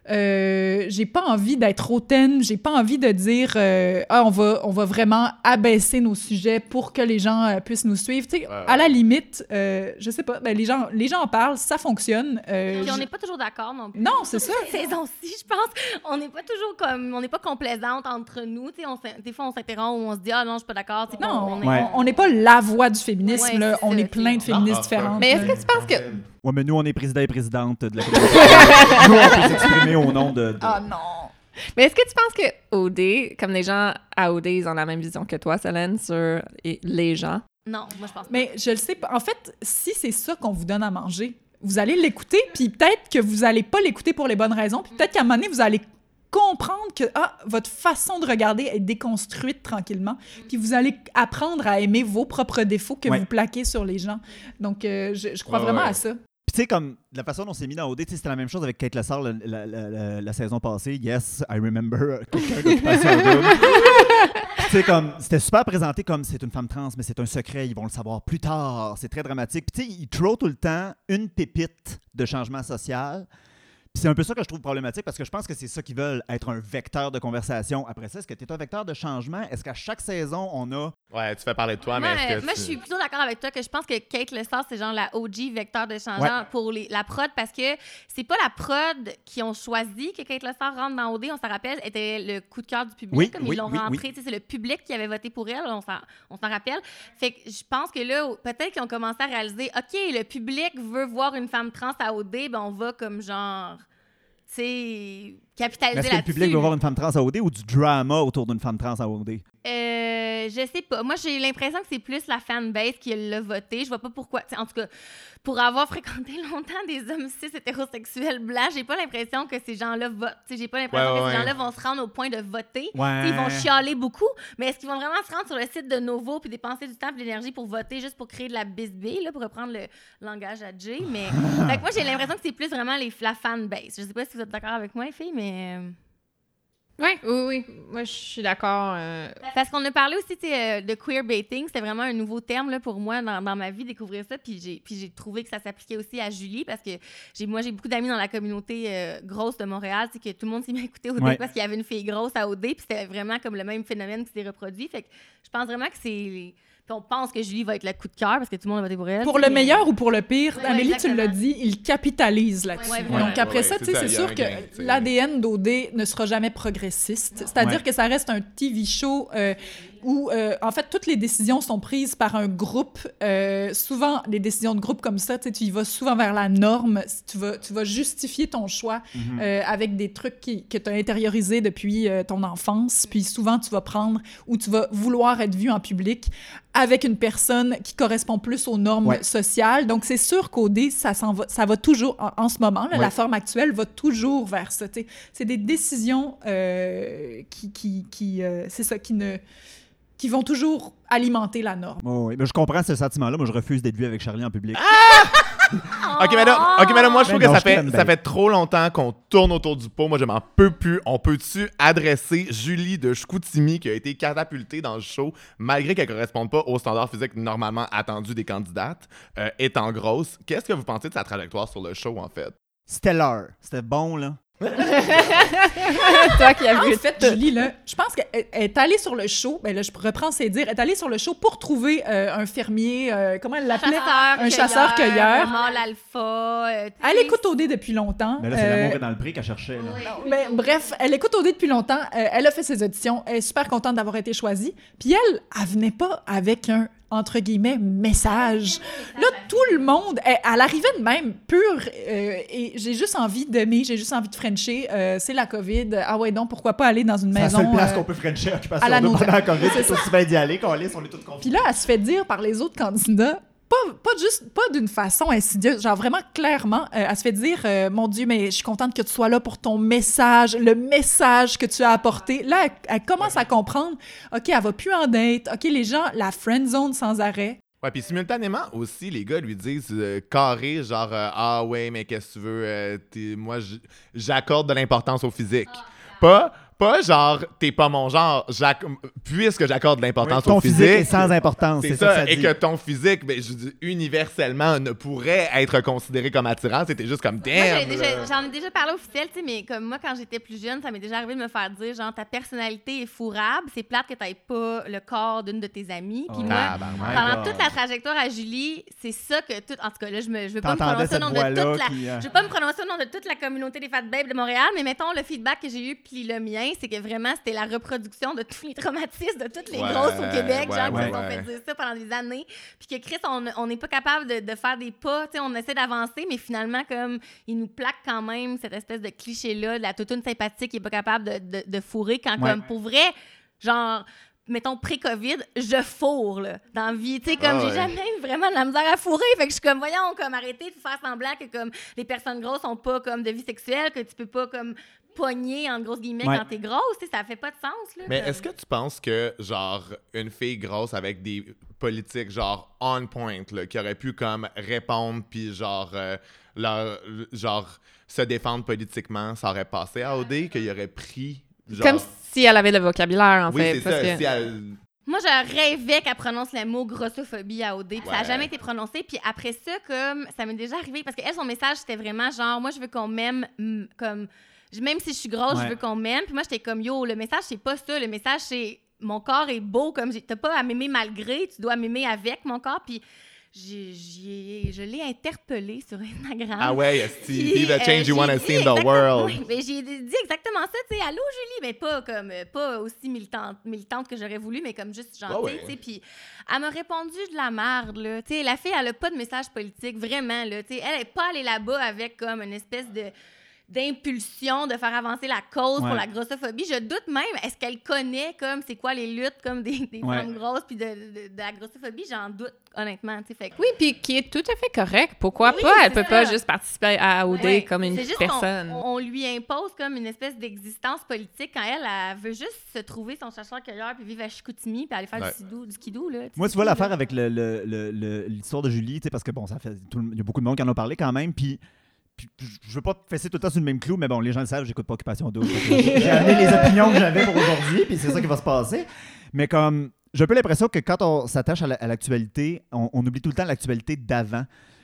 [SPEAKER 3] euh, j'ai pas envie d'être hautaine, j'ai pas envie de dire euh, ah on va on va vraiment abaisser nos sujets pour que les gens euh, puissent nous suivre. Tu sais,
[SPEAKER 2] Ouais,
[SPEAKER 3] à la limite, euh, je sais pas, ben, les gens les gens en parlent, ça fonctionne. euh,
[SPEAKER 4] Puis on n'est pas toujours d'accord non plus.
[SPEAKER 3] Non, c'est ça.
[SPEAKER 4] Saison-ci, je pense, on n'est pas toujours comme, on n'est pas complaisante entre nous. Tu sais, on des fois, on s'interrompt ou on se dit ah non, je suis pas d'accord. Tu sais,
[SPEAKER 3] Non,
[SPEAKER 4] on
[SPEAKER 1] Ouais.
[SPEAKER 3] n'est pas la voix du féminisme.
[SPEAKER 4] Ouais,
[SPEAKER 3] là.
[SPEAKER 4] c'est
[SPEAKER 3] on
[SPEAKER 4] ça,
[SPEAKER 3] est plein de féministes différentes.
[SPEAKER 5] Mais est-ce que tu penses que.
[SPEAKER 1] Ouais, mais nous, on est président et présidente de la nous, on peut s'exprimer au nom de. de-
[SPEAKER 3] Ah non.
[SPEAKER 5] Mais est-ce que tu penses que OD, comme les gens à OD, ils ont la même vision que toi, Solène, sur et- les gens?
[SPEAKER 4] Non, moi je pense pas.
[SPEAKER 3] Mais je le sais pas. En fait, si c'est ça qu'on vous donne à manger, vous allez l'écouter, puis peut-être que vous allez pas l'écouter pour les bonnes raisons, puis peut-être qu'à un moment donné, vous allez comprendre que ah, votre façon de regarder est déconstruite tranquillement, puis vous allez apprendre à aimer vos propres défauts que
[SPEAKER 1] Ouais.
[SPEAKER 3] vous plaquez sur les gens. Donc, euh, je, je crois
[SPEAKER 2] Ouais,
[SPEAKER 3] vraiment
[SPEAKER 2] ouais.
[SPEAKER 3] à ça.
[SPEAKER 1] Puis tu sais, comme la façon dont c'est mis dans OD, c'était la même chose avec Kate Lessard la, la, la- saison passée. Yes, I remember sais, comme, c'était super présenté comme c'est une femme trans, mais c'est un secret, ils vont le savoir plus tard. C'est très dramatique. Puis tu sais, ils throw tout le temps une pépite de changement social. C'est un peu ça que je trouve problématique parce que je pense que c'est ça qu'ils veulent, être un vecteur de conversation. Après ça, est-ce que tu es un vecteur de changement? Est-ce qu'à chaque saison, on a.
[SPEAKER 2] Ouais, tu fais parler de toi,
[SPEAKER 4] moi,
[SPEAKER 2] mais est-ce que
[SPEAKER 4] moi,
[SPEAKER 2] tu-
[SPEAKER 4] je suis plutôt d'accord avec toi que je pense que Kate Lessard, c'est genre la OG vecteur de changement
[SPEAKER 1] Ouais.
[SPEAKER 4] pour les, la prod parce que c'est pas la prod qui ont choisi que Kate Lessard rentre dans OD, on s'en rappelle, était le coup de cœur du public.
[SPEAKER 1] Oui,
[SPEAKER 4] comme
[SPEAKER 1] oui,
[SPEAKER 4] ils l'ont
[SPEAKER 1] oui,
[SPEAKER 4] c'est le public qui avait voté pour elle, on s'en, rappelle. Fait que je pense que là, peut-être qu'ils ont commencé à réaliser, OK, le public veut voir une femme trans à OD, ben on va comme genre, capitaliser
[SPEAKER 1] Mais Est-ce que le
[SPEAKER 4] là-dessus.
[SPEAKER 1] public veut voir une femme trans à OD ou du drama autour d'une femme trans à OD?
[SPEAKER 4] Euh, je sais pas. Moi, j'ai l'impression que c'est plus la fanbase qui l'a voté. Je vois pas pourquoi. T'sais, en tout cas, pour avoir fréquenté longtemps des hommes cis hétérosexuels blancs, j'ai pas l'impression que ces gens-là votent. J'ai pas l'impression
[SPEAKER 2] Ouais,
[SPEAKER 4] que
[SPEAKER 2] ouais,
[SPEAKER 4] ces gens-là vont se rendre au point de voter.
[SPEAKER 1] Ouais.
[SPEAKER 4] Ils vont chialer beaucoup, mais est-ce qu'ils vont vraiment se rendre sur le site de Novo puis dépenser du temps et de l'énergie pour voter juste pour créer de la bisbille, là, pour reprendre le langage à Jay? Mais fait que moi, j'ai l'impression que c'est plus vraiment les, la fanbase. Je sais pas si vous êtes d'accord avec moi, les filles, mais...
[SPEAKER 5] Oui, oui, oui. Moi, je suis d'accord. euh,
[SPEAKER 4] Parce qu'on a parlé aussi euh, de queerbaiting, c'était vraiment un nouveau terme là, pour moi dans, dans ma vie, découvrir ça. Puis j'ai, puis j'ai trouvé que ça s'appliquait aussi à Julie parce que j'ai, moi, j'ai beaucoup d'amis dans la communauté euh, grosse de Montréal, c'est que tout le monde s'est mis à écouter OD
[SPEAKER 1] Ouais.
[SPEAKER 4] parce qu'il y avait une fille grosse à OD, puis c'était vraiment comme le même phénomène qui s'est reproduit. Fait que je pense vraiment que c'est. Puis on pense que Julie va être le coup de cœur parce que tout le monde a voté pour elle.
[SPEAKER 3] Le
[SPEAKER 4] mais-
[SPEAKER 3] meilleur ou pour le pire,
[SPEAKER 4] Ouais,
[SPEAKER 3] Amélie, tu l'as dit, il capitalise là-dessus.
[SPEAKER 4] Ouais,
[SPEAKER 3] Donc
[SPEAKER 4] ouais,
[SPEAKER 3] après
[SPEAKER 2] ouais,
[SPEAKER 3] ça,
[SPEAKER 2] c'est
[SPEAKER 3] sûr que l'ADN d'OD ne sera jamais progressiste. C'est-à-dire
[SPEAKER 1] Ouais.
[SPEAKER 3] que ça reste un TV show euh, où, euh, en fait, toutes les décisions sont prises par un groupe. Euh, souvent, les décisions de groupe comme ça, tu y vas souvent vers la norme. Tu vas, tu vas justifier ton choix
[SPEAKER 1] Mhm.
[SPEAKER 3] euh, avec des trucs qui, que tu as intériorisés depuis ton enfance. Puis souvent, tu vas prendre ou tu vas vouloir être vu en public avec une personne qui correspond plus aux normes
[SPEAKER 1] Ouais.
[SPEAKER 3] sociales. Donc, c'est sûr qu'au dé, ça, va, ça va toujours, en, en ce moment, là,
[SPEAKER 1] Ouais.
[SPEAKER 3] la forme actuelle va toujours vers ça. C'est des décisions qui, qui, qui c'est ça, qui ne qui vont toujours alimenter la norme.
[SPEAKER 1] Oh, oui, mais je comprends ce sentiment-là. Moi, je refuse d'être vu avec Charlie en public.
[SPEAKER 2] Ok, madame, ok, madame, moi, je trouve
[SPEAKER 1] non,
[SPEAKER 2] que ça fait, ça fait trop longtemps qu'on tourne autour du pot. Moi, je m'en peux plus. On peut-tu adresser Julie de Chicoutimi qui a été catapultée dans le show malgré qu'elle corresponde pas aux standards physiques normalement attendus des candidates, euh, étant grosse? Qu'est-ce que vous pensez de sa trajectoire sur le show, en fait?
[SPEAKER 1] Stellar. C'était bon, là.
[SPEAKER 5] Toi qui as vu
[SPEAKER 3] En fait, Julie, là, je pense qu'elle elle est allée sur le show, ben là, je reprends ses dires, elle est allée sur le show pour trouver euh, un fermier, euh, comment elle l'appelait?
[SPEAKER 4] Chasseur,
[SPEAKER 3] Un chasseur-cueilleur.
[SPEAKER 4] un mâle alpha. euh,
[SPEAKER 3] Elle écoute OD depuis longtemps.
[SPEAKER 1] Mais là, c'est
[SPEAKER 3] Euh,
[SPEAKER 1] l'amour est dans le prix qu'elle cherchait. Là.
[SPEAKER 3] Mais bref, elle écoute OD depuis longtemps. euh, elle a fait ses auditions. Elle est super contente d'avoir été choisie. Puis elle, elle venait pas avec un entre guillemets message. Là, tout le monde, elle, elle arrivait de même, pure. euh, et j'ai juste envie d'aimer, j'ai juste envie de frencher. euh, c'est la COVID. Ah ouais, donc pourquoi pas aller dans une
[SPEAKER 1] C'est la
[SPEAKER 3] maison.
[SPEAKER 1] seule place
[SPEAKER 3] euh,
[SPEAKER 1] qu'on peut frencher occupation
[SPEAKER 3] à la
[SPEAKER 1] pendant la COVID.
[SPEAKER 3] C'est
[SPEAKER 1] aussi bien d'y aller qu'on lisse, on est tous
[SPEAKER 3] Puis là, elle se fait dire par les autres candidats, pas, pas juste, pas d'une façon insidieuse, genre vraiment clairement, euh, elle se fait dire, euh, mon Dieu, mais je suis contente que tu sois là pour ton message, le message que tu as apporté. Là, elle, elle commence à comprendre, OK, elle va plus en date, OK, les gens, la friend zone sans arrêt.
[SPEAKER 2] Ouais, puis simultanément aussi, les gars lui disent euh, carré, genre euh, Ah ouais, mais qu'est-ce que tu veux, euh, moi j'accorde de l'importance au physique. Pas, pas genre t'es pas mon genre, j'ac- puisque j'accorde de l'importance
[SPEAKER 1] Ton
[SPEAKER 2] au
[SPEAKER 1] physique
[SPEAKER 2] physique.
[SPEAKER 1] est sans importance.
[SPEAKER 2] c'est
[SPEAKER 1] C'est
[SPEAKER 2] ça,
[SPEAKER 1] ça, que ça
[SPEAKER 2] et
[SPEAKER 1] dit.
[SPEAKER 2] que ton physique, ben, je dis, universellement, ne pourrait être considéré comme attirant. C'était juste comme
[SPEAKER 4] Moi, j'ai
[SPEAKER 2] damn.
[SPEAKER 4] j'en ai déjà parlé officiel, tu sais, mais comme moi, quand j'étais plus jeune, ça m'est déjà arrivé de me faire dire, genre, ta personnalité est fourrable, c'est plate que t'aies pas le corps d'une de tes amies. Puis
[SPEAKER 1] Oh.
[SPEAKER 4] moi,
[SPEAKER 2] Tabarnak.
[SPEAKER 4] pendant
[SPEAKER 1] God.
[SPEAKER 4] toute la trajectoire à Julie, c'est ça que tout. En tout cas, là, je, me, je veux pas me prononcer au nom de toute la.
[SPEAKER 1] qui, euh,
[SPEAKER 4] Je vais pas me prononcer au nom de toute la communauté des Fat Babes de Montréal, mais mettons, le feedback que j'ai eu, puis le mien, c'est que vraiment, c'était la reproduction de tous les traumatismes de toutes les
[SPEAKER 2] Ouais,
[SPEAKER 4] grosses au Québec,
[SPEAKER 2] ouais,
[SPEAKER 4] genre, qui
[SPEAKER 2] ouais,
[SPEAKER 4] se sont fait dire ça pendant des années. Puis que Chris, on n'est pas capable de, de faire des pas, tu sais, on essaie d'avancer, mais finalement, comme, il nous plaque quand même cette espèce de cliché-là, de la toutoune sympathique qui est pas capable de, de, de fourrer quand, comme, pour vrai, genre mettons, pré-COVID, je fourre, là, dans la vie. Tu sais, comme,
[SPEAKER 2] Ah
[SPEAKER 4] j'ai
[SPEAKER 2] ouais.
[SPEAKER 4] jamais eu vraiment de la misère à fourrer. Fait que je suis comme, voyons, comme, arrêtez de faire semblant que, comme, les personnes grosses ont pas, comme, de vie sexuelle, que tu peux pas, comme, pogner, en grosses guillemets,
[SPEAKER 1] Ouais.
[SPEAKER 4] quand t'es grosse. Tu sais, ça fait pas de sens, là.
[SPEAKER 2] Mais
[SPEAKER 4] comme.
[SPEAKER 2] est-ce que tu penses que, genre, une fille grosse avec des politiques, genre, on point, là, qui aurait pu, comme, répondre, puis, genre, euh, leur- genre, se défendre politiquement, ça aurait passé à OD, qu'il aurait pris, genre...
[SPEAKER 5] Comme si elle avait le vocabulaire, en
[SPEAKER 2] oui,
[SPEAKER 5] fait.
[SPEAKER 2] c'est
[SPEAKER 5] parce
[SPEAKER 2] ça.
[SPEAKER 5] que-
[SPEAKER 2] Si elle...
[SPEAKER 4] Moi, je rêvais qu'elle prononce le mot grossophobie à OD, puis ça n'a jamais été prononcé. Puis après ça, comme ça m'est déjà arrivé, parce qu'elle, son message, c'était vraiment genre, moi, je veux qu'on m'aime mm, comme. Même si je suis grosse,
[SPEAKER 1] Ouais.
[SPEAKER 4] je veux qu'on m'aime. Puis moi, j'étais comme, yo, le message, c'est pas ça. Le message, c'est mon corps est beau, comme j'ai- t'as pas à m'aimer malgré, tu dois m'aimer avec mon corps. Puis j'ai- j'ai- je l'ai interpellé sur Instagram.
[SPEAKER 2] Ah ouais, Steve, be the
[SPEAKER 4] euh,
[SPEAKER 2] change you want to see in the world?
[SPEAKER 4] oui, mais j'ai dit exactement ça, tu sais, allô Julie, mais pas comme pas aussi militante, militante que j'aurais voulu, mais comme juste gentille,
[SPEAKER 2] Ah ouais.
[SPEAKER 4] tu sais. Puis elle m'a répondu de la merde là, tu sais, la fille elle a pas de message politique vraiment là, tu sais, elle est pas allée là-bas avec comme une espèce de d'impulsion de faire avancer la cause
[SPEAKER 1] Ouais.
[SPEAKER 4] pour la grossophobie. Je doute même, est-ce qu'elle connaît comme c'est quoi les luttes comme des, des
[SPEAKER 1] Ouais.
[SPEAKER 4] femmes grosses puis de, de- de la grossophobie? J'en doute honnêtement. Fait que-
[SPEAKER 5] Oui, puis qui est tout à fait correct. Pourquoi
[SPEAKER 4] Oui,
[SPEAKER 5] pas? Elle peut pas juste participer à OD
[SPEAKER 4] Ouais.
[SPEAKER 5] comme une
[SPEAKER 4] juste
[SPEAKER 5] personne.
[SPEAKER 4] On, on lui impose comme une espèce d'existence politique quand elle, elle veut juste se trouver son chasseur-cueilleur puis vivre à Chicoutimi puis aller faire
[SPEAKER 2] Ouais.
[SPEAKER 4] du, skidoo, du skidoo, là.
[SPEAKER 1] Moi, tu vois l'affaire avec le- le- le- le- l'histoire de Julie, tu sais, parce que bon, ça fait. tout le- Il y a beaucoup de monde qui en a parlé quand même, puis. Puis je veux pas fesser tout le temps sur le même clou, mais bon, les gens le savent, j'écoute pas Occupation Double. J'ai amené les opinions que j'avais pour aujourd'hui, puis c'est ça qui va se passer. Mais comme, j'ai un peu l'impression que quand on s'attache à la- à l'actualité, on, on oublie tout le temps l'actualité d'avant.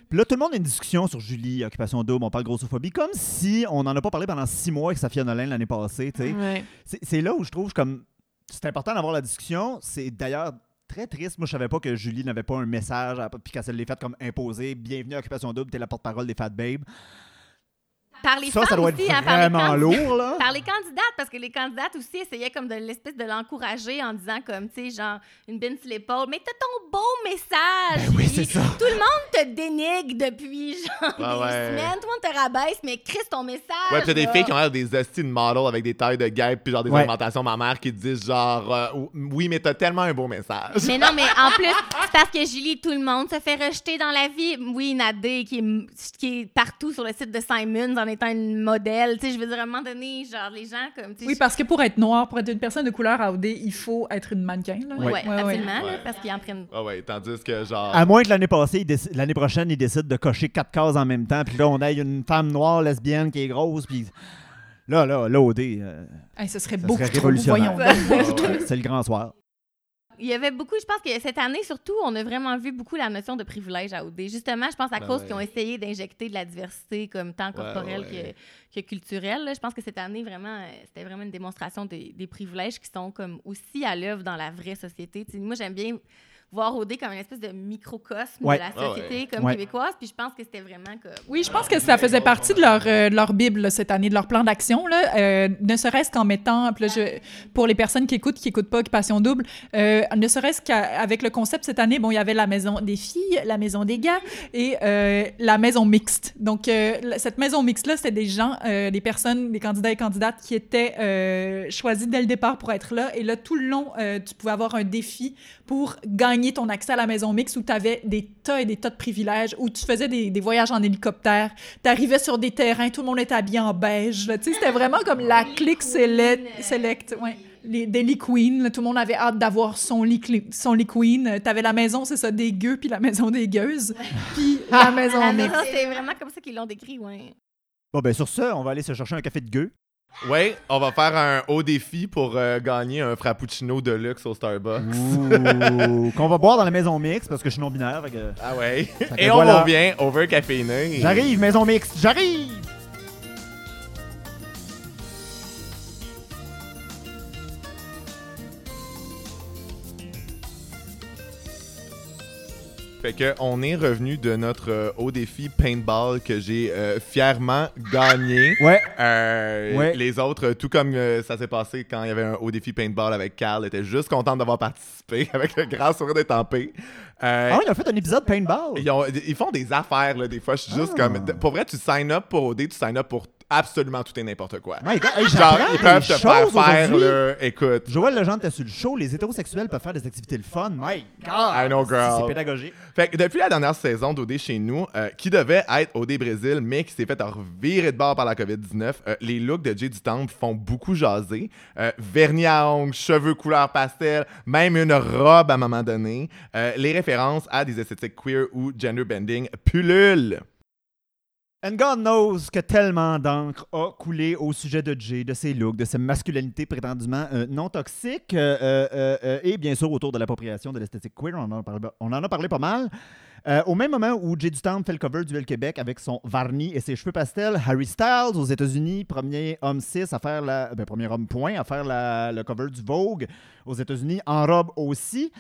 [SPEAKER 1] Puis là, tout le monde a une discussion sur Julie, Occupation Double, on parle grossophobie, comme si on n'en a pas parlé pendant six mois avec Safia Nolin l'année passée, tu sais.
[SPEAKER 5] Ouais.
[SPEAKER 1] C'est là où je trouve comme c'est important d'avoir la discussion. C'est d'ailleurs très triste. Moi, je savais pas que Julie n'avait pas un message, puis qu'elle fait comme imposer. Bienvenue à Occupation Double, t'es la porte-parole des Fat Babes.
[SPEAKER 4] Par les
[SPEAKER 1] ça,
[SPEAKER 4] femmes
[SPEAKER 1] ça doit
[SPEAKER 4] aussi,
[SPEAKER 1] être
[SPEAKER 4] hein, par les
[SPEAKER 1] vraiment
[SPEAKER 4] candidats-
[SPEAKER 1] lourd, là.
[SPEAKER 4] Par les candidates, parce que les candidates aussi essayaient comme de l'espèce de l'encourager en disant comme, tu sais, genre, une bine sur l'épaule, mais t'as ton beau message!
[SPEAKER 1] Ben oui, c'est ça.
[SPEAKER 4] Tout le monde te dénigre depuis, genre,
[SPEAKER 2] Ouais,
[SPEAKER 4] des
[SPEAKER 2] ouais.
[SPEAKER 4] semaines. Tout le monde te rabaisse, mais Chris, ton message!
[SPEAKER 2] Ouais, t'as des filles qui ont l'air des hosties de model avec des tailles de guêpes puis genre des
[SPEAKER 1] Ouais.
[SPEAKER 2] alimentations ma mère qui disent genre euh, oui mais t'as tellement un beau message.
[SPEAKER 4] Mais non, mais en plus, c'est parce que Julie, tout le monde se fait rejeter dans la vie. Oui, Nadé, qui est, qui est partout sur le site de Simons en étant une modèle. Tu sais, je veux dire, à un moment donné, genre, les gens comme. tu sais,
[SPEAKER 3] Oui, parce que pour être noir, pour être une personne de couleur à OD, il faut être une mannequin. Là.
[SPEAKER 4] Ouais,
[SPEAKER 1] Ouais.
[SPEAKER 4] Absolument, là,
[SPEAKER 2] Ouais.
[SPEAKER 4] parce qu'ils en prennent.
[SPEAKER 2] Ah ouais, tandis que genre
[SPEAKER 1] À moins que l'année passée, l'année prochaine, il décide de cocher quatre cases en même temps, puis là, on a une femme noire lesbienne qui est grosse, puis là, là, là, OD, euh,
[SPEAKER 3] Hey, ce serait
[SPEAKER 1] ça
[SPEAKER 3] beaucoup
[SPEAKER 1] serait
[SPEAKER 3] trop.
[SPEAKER 1] révolutionnaire.
[SPEAKER 3] Voyons.
[SPEAKER 2] Ouais, ouais.
[SPEAKER 1] c'est le grand soir.
[SPEAKER 4] Il y avait beaucoup, je pense que cette année, surtout, on a vraiment vu beaucoup la notion de privilège à OD. Justement, je pense à
[SPEAKER 6] Ben
[SPEAKER 4] cause
[SPEAKER 6] ouais.
[SPEAKER 4] qu'ils ont essayé d'injecter de la diversité, comme tant corporelle
[SPEAKER 6] ouais.
[SPEAKER 4] Que, que culturelle. là. Je pense que cette année, vraiment, euh, c'était vraiment une démonstration des, des privilèges qui sont comme aussi à l'œuvre dans la vraie société. Moi, j'aime bien voir OD comme une espèce de microcosme
[SPEAKER 1] Ouais.
[SPEAKER 4] de la
[SPEAKER 6] Ah
[SPEAKER 4] société
[SPEAKER 6] ouais.
[SPEAKER 4] comme
[SPEAKER 1] Ouais.
[SPEAKER 4] québécoise. Puis je pense que c'était vraiment comme...
[SPEAKER 3] Oui, je pense que ça faisait partie de leur, euh, de leur Bible là, cette année, de leur plan d'action. là. Euh, ne serait-ce qu'en mettant, puis là, je- pour les personnes qui écoutent, qui n'écoutent pas Occupation Double, euh, ne serait-ce qu'avec le concept cette année, bon, il y avait la maison des filles, la maison des gars et euh, la maison mixte. Donc, euh, cette maison mixte-là, c'était des gens, euh, des personnes, des candidats et candidates qui étaient euh, choisis dès le départ pour être là. Et là, tout le long, euh, tu pouvais avoir un défi pour gagner ton accès à la maison mixte où tu avais des tas et des tas de privilèges, où tu faisais des, des voyages en hélicoptère, tu arrivais sur des terrains, tout le monde était habillé en beige. là. Tu sais, c'était vraiment comme la clique select. select ouais. Les Daily Queen, là, tout le monde avait hâte d'avoir son lit, cli- son lit queen. Tu avais la maison, c'est ça, des gueux, puis la maison des gueuses, puis la maison mixte.
[SPEAKER 4] c'est vraiment comme ça qu'ils l'ont décrit, ouais.
[SPEAKER 1] Bon, ben sur ça, on va aller se chercher un café de gueux.
[SPEAKER 2] Ouais, on va faire un haut défi pour euh, gagner un frappuccino de luxe au Starbucks.
[SPEAKER 1] Ouh, Qu'on va boire dans la maison mixte parce que je suis non-binaire. que-
[SPEAKER 2] Ah ouais. Et on
[SPEAKER 1] voilà.
[SPEAKER 2] revient over caféiné.
[SPEAKER 1] J'arrive, maison mixte, j'arrive!
[SPEAKER 2] Fait que on est revenu de notre euh, haut défi paintball que j'ai euh, fièrement gagné.
[SPEAKER 1] Ouais,
[SPEAKER 2] Euh,
[SPEAKER 1] Ouais.
[SPEAKER 2] Les autres, tout comme euh, ça s'est passé quand il y avait un haut défi paintball avec Carl, étaient juste contents d'avoir participé avec le grand sourire d'étampé. Euh,
[SPEAKER 1] ah, il a fait un épisode paintball?
[SPEAKER 2] ils, ont- ils font des affaires, là, des fois. Je suis juste
[SPEAKER 1] Ah.
[SPEAKER 2] comme. Pour vrai, tu sign up pour OD, tu sign up pour absolument tout et n'importe quoi.
[SPEAKER 1] Hey,
[SPEAKER 2] Genre, ils peuvent te faire faire, là, écoute.
[SPEAKER 1] Joël Legendre était sur le show. Les hétérosexuels peuvent faire des activités le fun. My God!
[SPEAKER 2] I know, girl.
[SPEAKER 1] C'est pédagogique.
[SPEAKER 2] Fait que depuis la dernière saison d'OD chez nous, euh, qui devait être OD Brésil, mais qui s'est fait revirer de bord par la COVID-19, euh, les looks de Jay du Temple font beaucoup jaser. Euh, vernis à ongles, cheveux couleur pastel, même une robe à un moment donné. Euh, les références à des esthétiques queer ou gender bending pullulent.
[SPEAKER 1] And God knows que tellement d'encre a coulé au sujet de Jay, de ses looks, de sa masculinité prétendument euh, non toxique, euh, euh, et bien sûr autour de l'appropriation de l'esthétique queer. On en a parlé, pas mal. Au même moment où Jay Dutemps fait le cover du Ville Québec avec son Varni et ses cheveux pastels, Harry Styles aux États-Unis, premier homme cis à faire la, ben, premier homme point à faire le cover du Vogue aux États-Unis en robe aussi.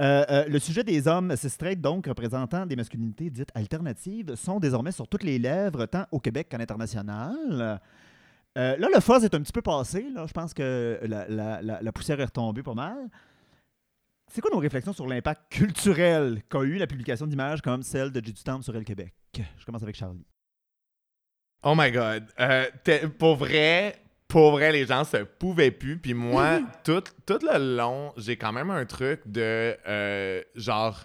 [SPEAKER 1] Euh, euh, le sujet des hommes cis straight, donc représentant des masculinités dites alternatives, sont désormais sur toutes les lèvres, tant au Québec qu'à l'international. Euh, là, le fuzz est un petit peu passé. Là. Je pense que la, poussière est retombée pas mal. C'est quoi nos réflexions sur l'impact culturel qu'a eu la publication d'images comme celle de J. Temple sur El Québec? Je commence avec Charlie.
[SPEAKER 2] Oh my god. Pour vrai, pour vrai, les gens se pouvaient plus. Puis moi, tout, tout le long, j'ai quand même un truc de euh, genre.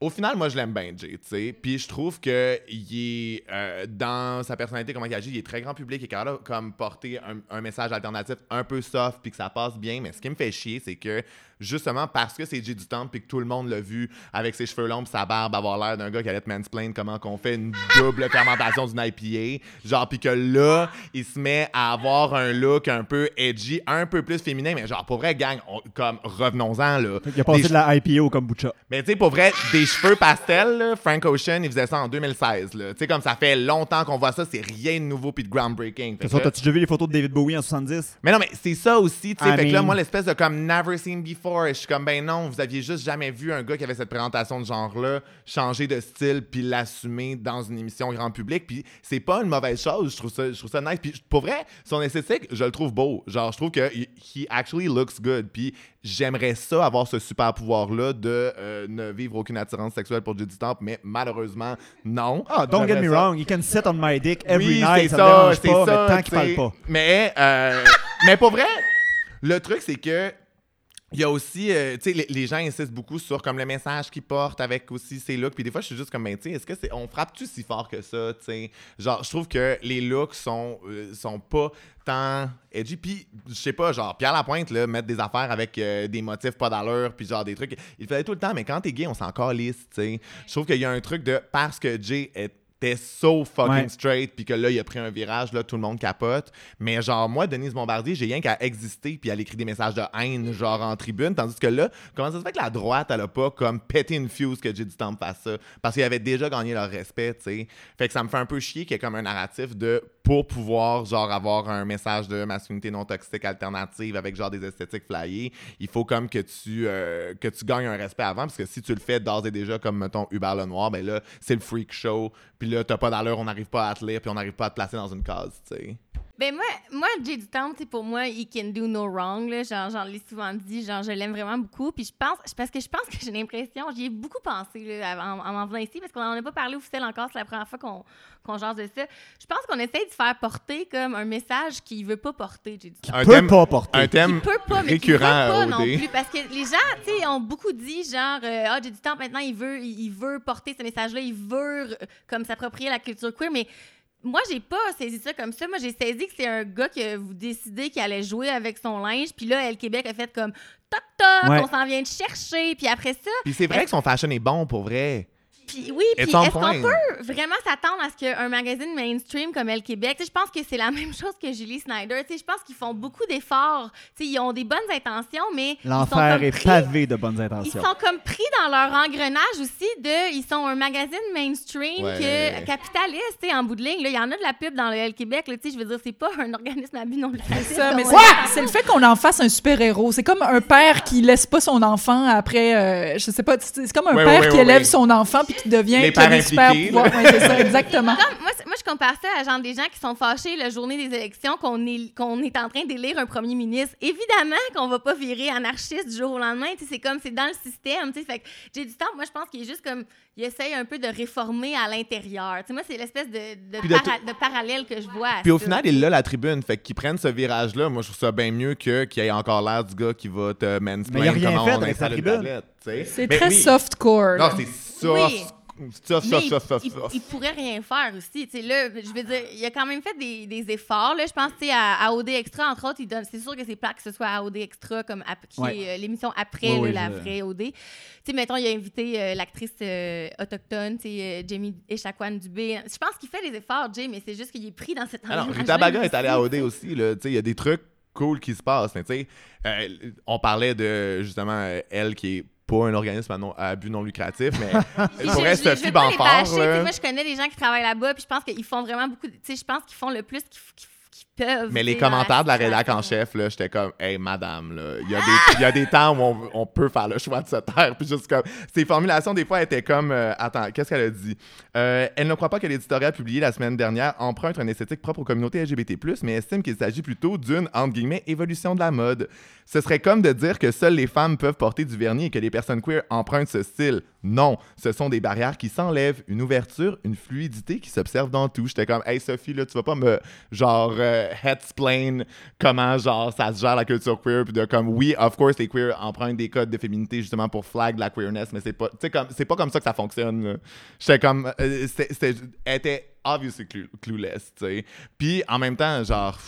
[SPEAKER 2] Au final, moi, je l'aime bien, Jay, tu sais. Puis je trouve que il est euh, dans sa personnalité, comment il agit, il est très grand public, il est capable de comme porter un, un message alternatif un peu soft, puis que ça passe bien. Mais ce qui me fait chier, c'est que justement parce que c'est Jay du Temple, puis que tout le monde l'a vu avec ses cheveux longs, sa barbe, avoir l'air d'un gars qui allait te mansplain comment qu'on fait une double fermentation d'une IPA, genre, puis que là, il se met à avoir un look un peu edgy, un peu plus féminin, mais genre, pour vrai, gang, on- comme, revenons-en, là.
[SPEAKER 1] Il a passé
[SPEAKER 2] Des
[SPEAKER 1] de la IPA au kombucha.
[SPEAKER 2] mais tu sais, pour vrai, des cheveux pastels, là, Frank Ocean, il faisait ça en 2016. là. Tu sais, comme ça fait longtemps qu'on voit ça, c'est rien de nouveau puis de groundbreaking.
[SPEAKER 1] T'as-tu déjà vu les photos de David Bowie en 70?
[SPEAKER 2] mais non, mais c'est ça aussi, tu sais.
[SPEAKER 1] I
[SPEAKER 2] Fait que là, moi, l'espèce de comme never seen before, je suis comme, ben non, vous aviez juste jamais vu un gars qui avait cette présentation de genre-là changer de style puis l'assumer dans une émission grand public. Puis c'est pas une mauvaise chose, je trouve ça, je trouve ça nice. Puis pour vrai, son esthétique, je le trouve beau. Genre, je trouve que he actually looks good. Puis j'aimerais ça avoir ce super pouvoir-là de euh, ne vivre aucune attirance sexuelle pour Judy Temple, mais malheureusement, non.
[SPEAKER 1] Ah, don't get me
[SPEAKER 2] ça.
[SPEAKER 1] wrong, he can sit on my dick every
[SPEAKER 2] Oui,
[SPEAKER 1] night,
[SPEAKER 2] c'est
[SPEAKER 1] ça,
[SPEAKER 2] ça,
[SPEAKER 1] me dérange
[SPEAKER 2] c'est
[SPEAKER 1] pas,
[SPEAKER 2] ça,
[SPEAKER 1] mais tant qu'il parle pas.
[SPEAKER 2] Mais, euh, mais pour vrai, le truc, c'est que il y a aussi, euh, tu sais, les, les gens insistent beaucoup sur comme le message qu'ils portent avec aussi ces looks. Puis des fois, je suis juste comme, ben, tu sais, est-ce que c'est, on frappe-tu si fort que ça, tu sais? Genre, je trouve que les looks sont, euh, sont pas tant edgy. Puis, je sais pas, genre, Pierre Lapointe, là, mettre des affaires avec euh, des motifs pas d'allure, puis genre des trucs. Il faisait tout le temps, mais quand t'es gay, on s'en calisse, tu sais. Je trouve qu'il y a un truc de, parce que Jay est t'es so fucking
[SPEAKER 1] Ouais.
[SPEAKER 2] straight, puis que là, il a pris un virage, là, tout le monde capote. Mais genre, moi, Denise Bombardier, j'ai rien qu'à exister, puis elle écrit des messages de haine, genre en tribune, tandis que là, comment ça se fait que la droite, elle a pas comme pété une fuse que j'ai du temps fasse ça? Parce qu'ils avaient déjà gagné leur respect, tu sais. Fait que ça me fait un peu chier qu'il y ait comme un narratif de pour pouvoir, genre, avoir un message de masculinité non toxique alternative avec genre des esthétiques flyées, il faut comme que tu, euh, que tu gagnes un respect avant, parce que si tu le fais d'ores et déjà comme, mettons, Hubert Lenoir, ben là, c'est le freak show, puis là, t'as pas d'allure, on n'arrive pas à te lire, puis on n'arrive pas à te placer dans une case, tu sais.
[SPEAKER 4] Ben moi, moi Jay du Temple, c'est pour moi, he can do no wrong. Là. Genre, j'en l'ai souvent dit, genre, je l'aime vraiment beaucoup. Puis je pense, parce que je pense que j'ai l'impression, j'y ai beaucoup pensé là, en m'en venant ici, parce qu'on n'en a pas parlé officiel encore, c'est la première fois qu'on qu'on jase de ça. Je pense qu'on essaie de faire porter comme un message qu'il veut pas porter, Jay du Temple.
[SPEAKER 2] Un
[SPEAKER 1] Peut
[SPEAKER 2] thème,
[SPEAKER 1] pas porter.
[SPEAKER 2] un thème
[SPEAKER 4] Il peut pas, mais veut
[SPEAKER 2] récurrent
[SPEAKER 4] pas non plus. Parce que les gens, tu sais, ont beaucoup dit, genre, euh, ah, j'ai du temps maintenant, il veut, il il veut porter ce message-là, il veut, euh, comme, s'approprier la culture queer, mais moi, j'ai pas saisi ça comme ça. Moi, j'ai saisi que c'est un gars que vous décidez qu'il allait jouer avec son linge, puis là, Elle Québec a fait comme toc toc,
[SPEAKER 1] Ouais.
[SPEAKER 4] on s'en vient de chercher, puis après ça,
[SPEAKER 2] Puis c'est vrai que son fashion est bon, pour vrai.
[SPEAKER 4] Puis oui, puis est-ce qu'on peut vraiment s'attendre à ce qu'un magazine mainstream comme Elle Québec, tu sais, je pense que c'est la même chose que Julie Snyder, tu sais, je pense qu'ils font beaucoup d'efforts, tu sais, ils ont des bonnes intentions, mais ils
[SPEAKER 1] L'enfer est
[SPEAKER 4] pris-
[SPEAKER 1] pavé de bonnes
[SPEAKER 4] Ils
[SPEAKER 1] intentions.
[SPEAKER 4] sont comme pris dans leur engrenage aussi de. Ils sont un magazine mainstream
[SPEAKER 2] Ouais.
[SPEAKER 4] que capitaliste, tu sais, en bout de ligne. là. Il y en a de la pub dans le L Québec, là, tu sais, je veux dire, c'est pas un organisme à but non lucratif.
[SPEAKER 3] Ça, mais
[SPEAKER 4] donc,
[SPEAKER 3] c'est- le fait qu'on en fasse un super-héros. C'est comme un père qui laisse pas son enfant après, euh, je sais pas, c'est comme un
[SPEAKER 2] Ouais,
[SPEAKER 3] père
[SPEAKER 2] ouais,
[SPEAKER 3] qui
[SPEAKER 2] ouais,
[SPEAKER 3] élève
[SPEAKER 2] ouais.
[SPEAKER 3] son enfant puis qui devient
[SPEAKER 2] Les
[SPEAKER 3] qui super. Ouais, c'est ça, exactement.
[SPEAKER 4] Comme, moi, je compare ça à genre des gens qui sont fâchés la journée des élections, qu'on est, qu'on est en train d'élire un premier ministre. Évidemment qu'on va pas virer anarchiste du jour au lendemain. tu sais, C'est comme, c'est dans le système. tu sais. Fait que j'ai du temps, moi, je pense qu'il est juste comme, il essaye un peu de réformer à l'intérieur. Tu sais, Moi, c'est l'espèce de, de, para- parallèle que je vois. à
[SPEAKER 2] Puis au
[SPEAKER 4] ça.
[SPEAKER 2] final, il a la tribune. Fait qu'ils prennent ce virage-là. Moi, je trouve ça bien mieux que qu'il ait encore l'air du gars qui va te
[SPEAKER 1] Mais il a
[SPEAKER 2] mansplain
[SPEAKER 1] rien
[SPEAKER 2] comment
[SPEAKER 1] fait
[SPEAKER 2] on installe une
[SPEAKER 1] tribune.
[SPEAKER 2] tablette.
[SPEAKER 3] C'est très
[SPEAKER 2] oui.
[SPEAKER 3] softcore.
[SPEAKER 2] Non, c'est soft.
[SPEAKER 4] Oui. Mais il, pourrait rien faire aussi. Tu sais, là, je veux dire, il a quand même fait des, des efforts. Là. Je pense tu sais, à, à OD Extra, entre autres, il donne. C'est sûr que c'est plat que ce soit à OD Extra, comme qui
[SPEAKER 1] Ouais.
[SPEAKER 4] est euh, l'émission après
[SPEAKER 1] Oui,
[SPEAKER 4] là,
[SPEAKER 1] oui,
[SPEAKER 4] la
[SPEAKER 1] je-
[SPEAKER 4] vraie OD. Tu sais, mettons, il a invité euh, l'actrice euh, autochtone, tu sais, euh, Jamie Echaquan Dubé. Je pense qu'il fait des efforts, Jay, mais c'est juste qu'il est pris dans cette
[SPEAKER 2] Alors, Rita Baga est allée à. OD aussi. là. Tu sais, Il y a des trucs cool qui se passent. mais tu sais, euh, on parlait de, justement, euh, elle qui est pas un organisme à, non- à but non lucratif, mais pour
[SPEAKER 4] je
[SPEAKER 2] Sophie
[SPEAKER 4] les
[SPEAKER 2] Banfort,
[SPEAKER 4] Moi, je connais des gens qui travaillent là-bas, puis je pense qu'ils font vraiment beaucoup. Tu sais, je pense qu'ils font le plus qu'ils qu'ils peuvent.
[SPEAKER 2] Mais les commentaires de la rédac en chef, là, j'étais comme, hey, madame, là, il y, a des- il y a des temps où on, on peut faire le choix de se taire. Puis juste comme, ses formulations, des fois, étaient comme, euh, attends, qu'est-ce qu'elle a dit? Euh, elle ne croit pas que l'éditorial publié la semaine dernière emprunte une esthétique propre aux communautés LGBT, mais estime qu'il s'agit plutôt d'une, entre guillemets, évolution de la mode. Ce serait comme de dire que seules les femmes peuvent porter du vernis et que les personnes queer empruntent ce style. Non, ce sont des barrières qui s'enlèvent, une ouverture, une fluidité qui s'observe dans tout. J'étais comme, hey Sophie, là, tu vas pas me, genre, euh, headsplain comment, genre, ça se gère la culture queer, puis de comme, oui, of course, les queers empruntent des codes de féminité justement pour flag la queerness, mais c'est pas, comme, c'est pas comme ça que ça fonctionne. J'étais comme, euh, c'était- était obviously clu- clueless, tu sais. Puis en même temps, genre,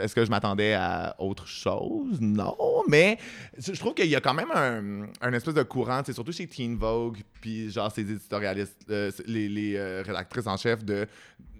[SPEAKER 2] est-ce que je m'attendais à autre chose? Non, mais je trouve qu'il y a quand même un, un espèce de courant, c'est surtout chez Teen Vogue, puis genre ces éditorialistes, euh, les, les, euh, rédactrices en chef, de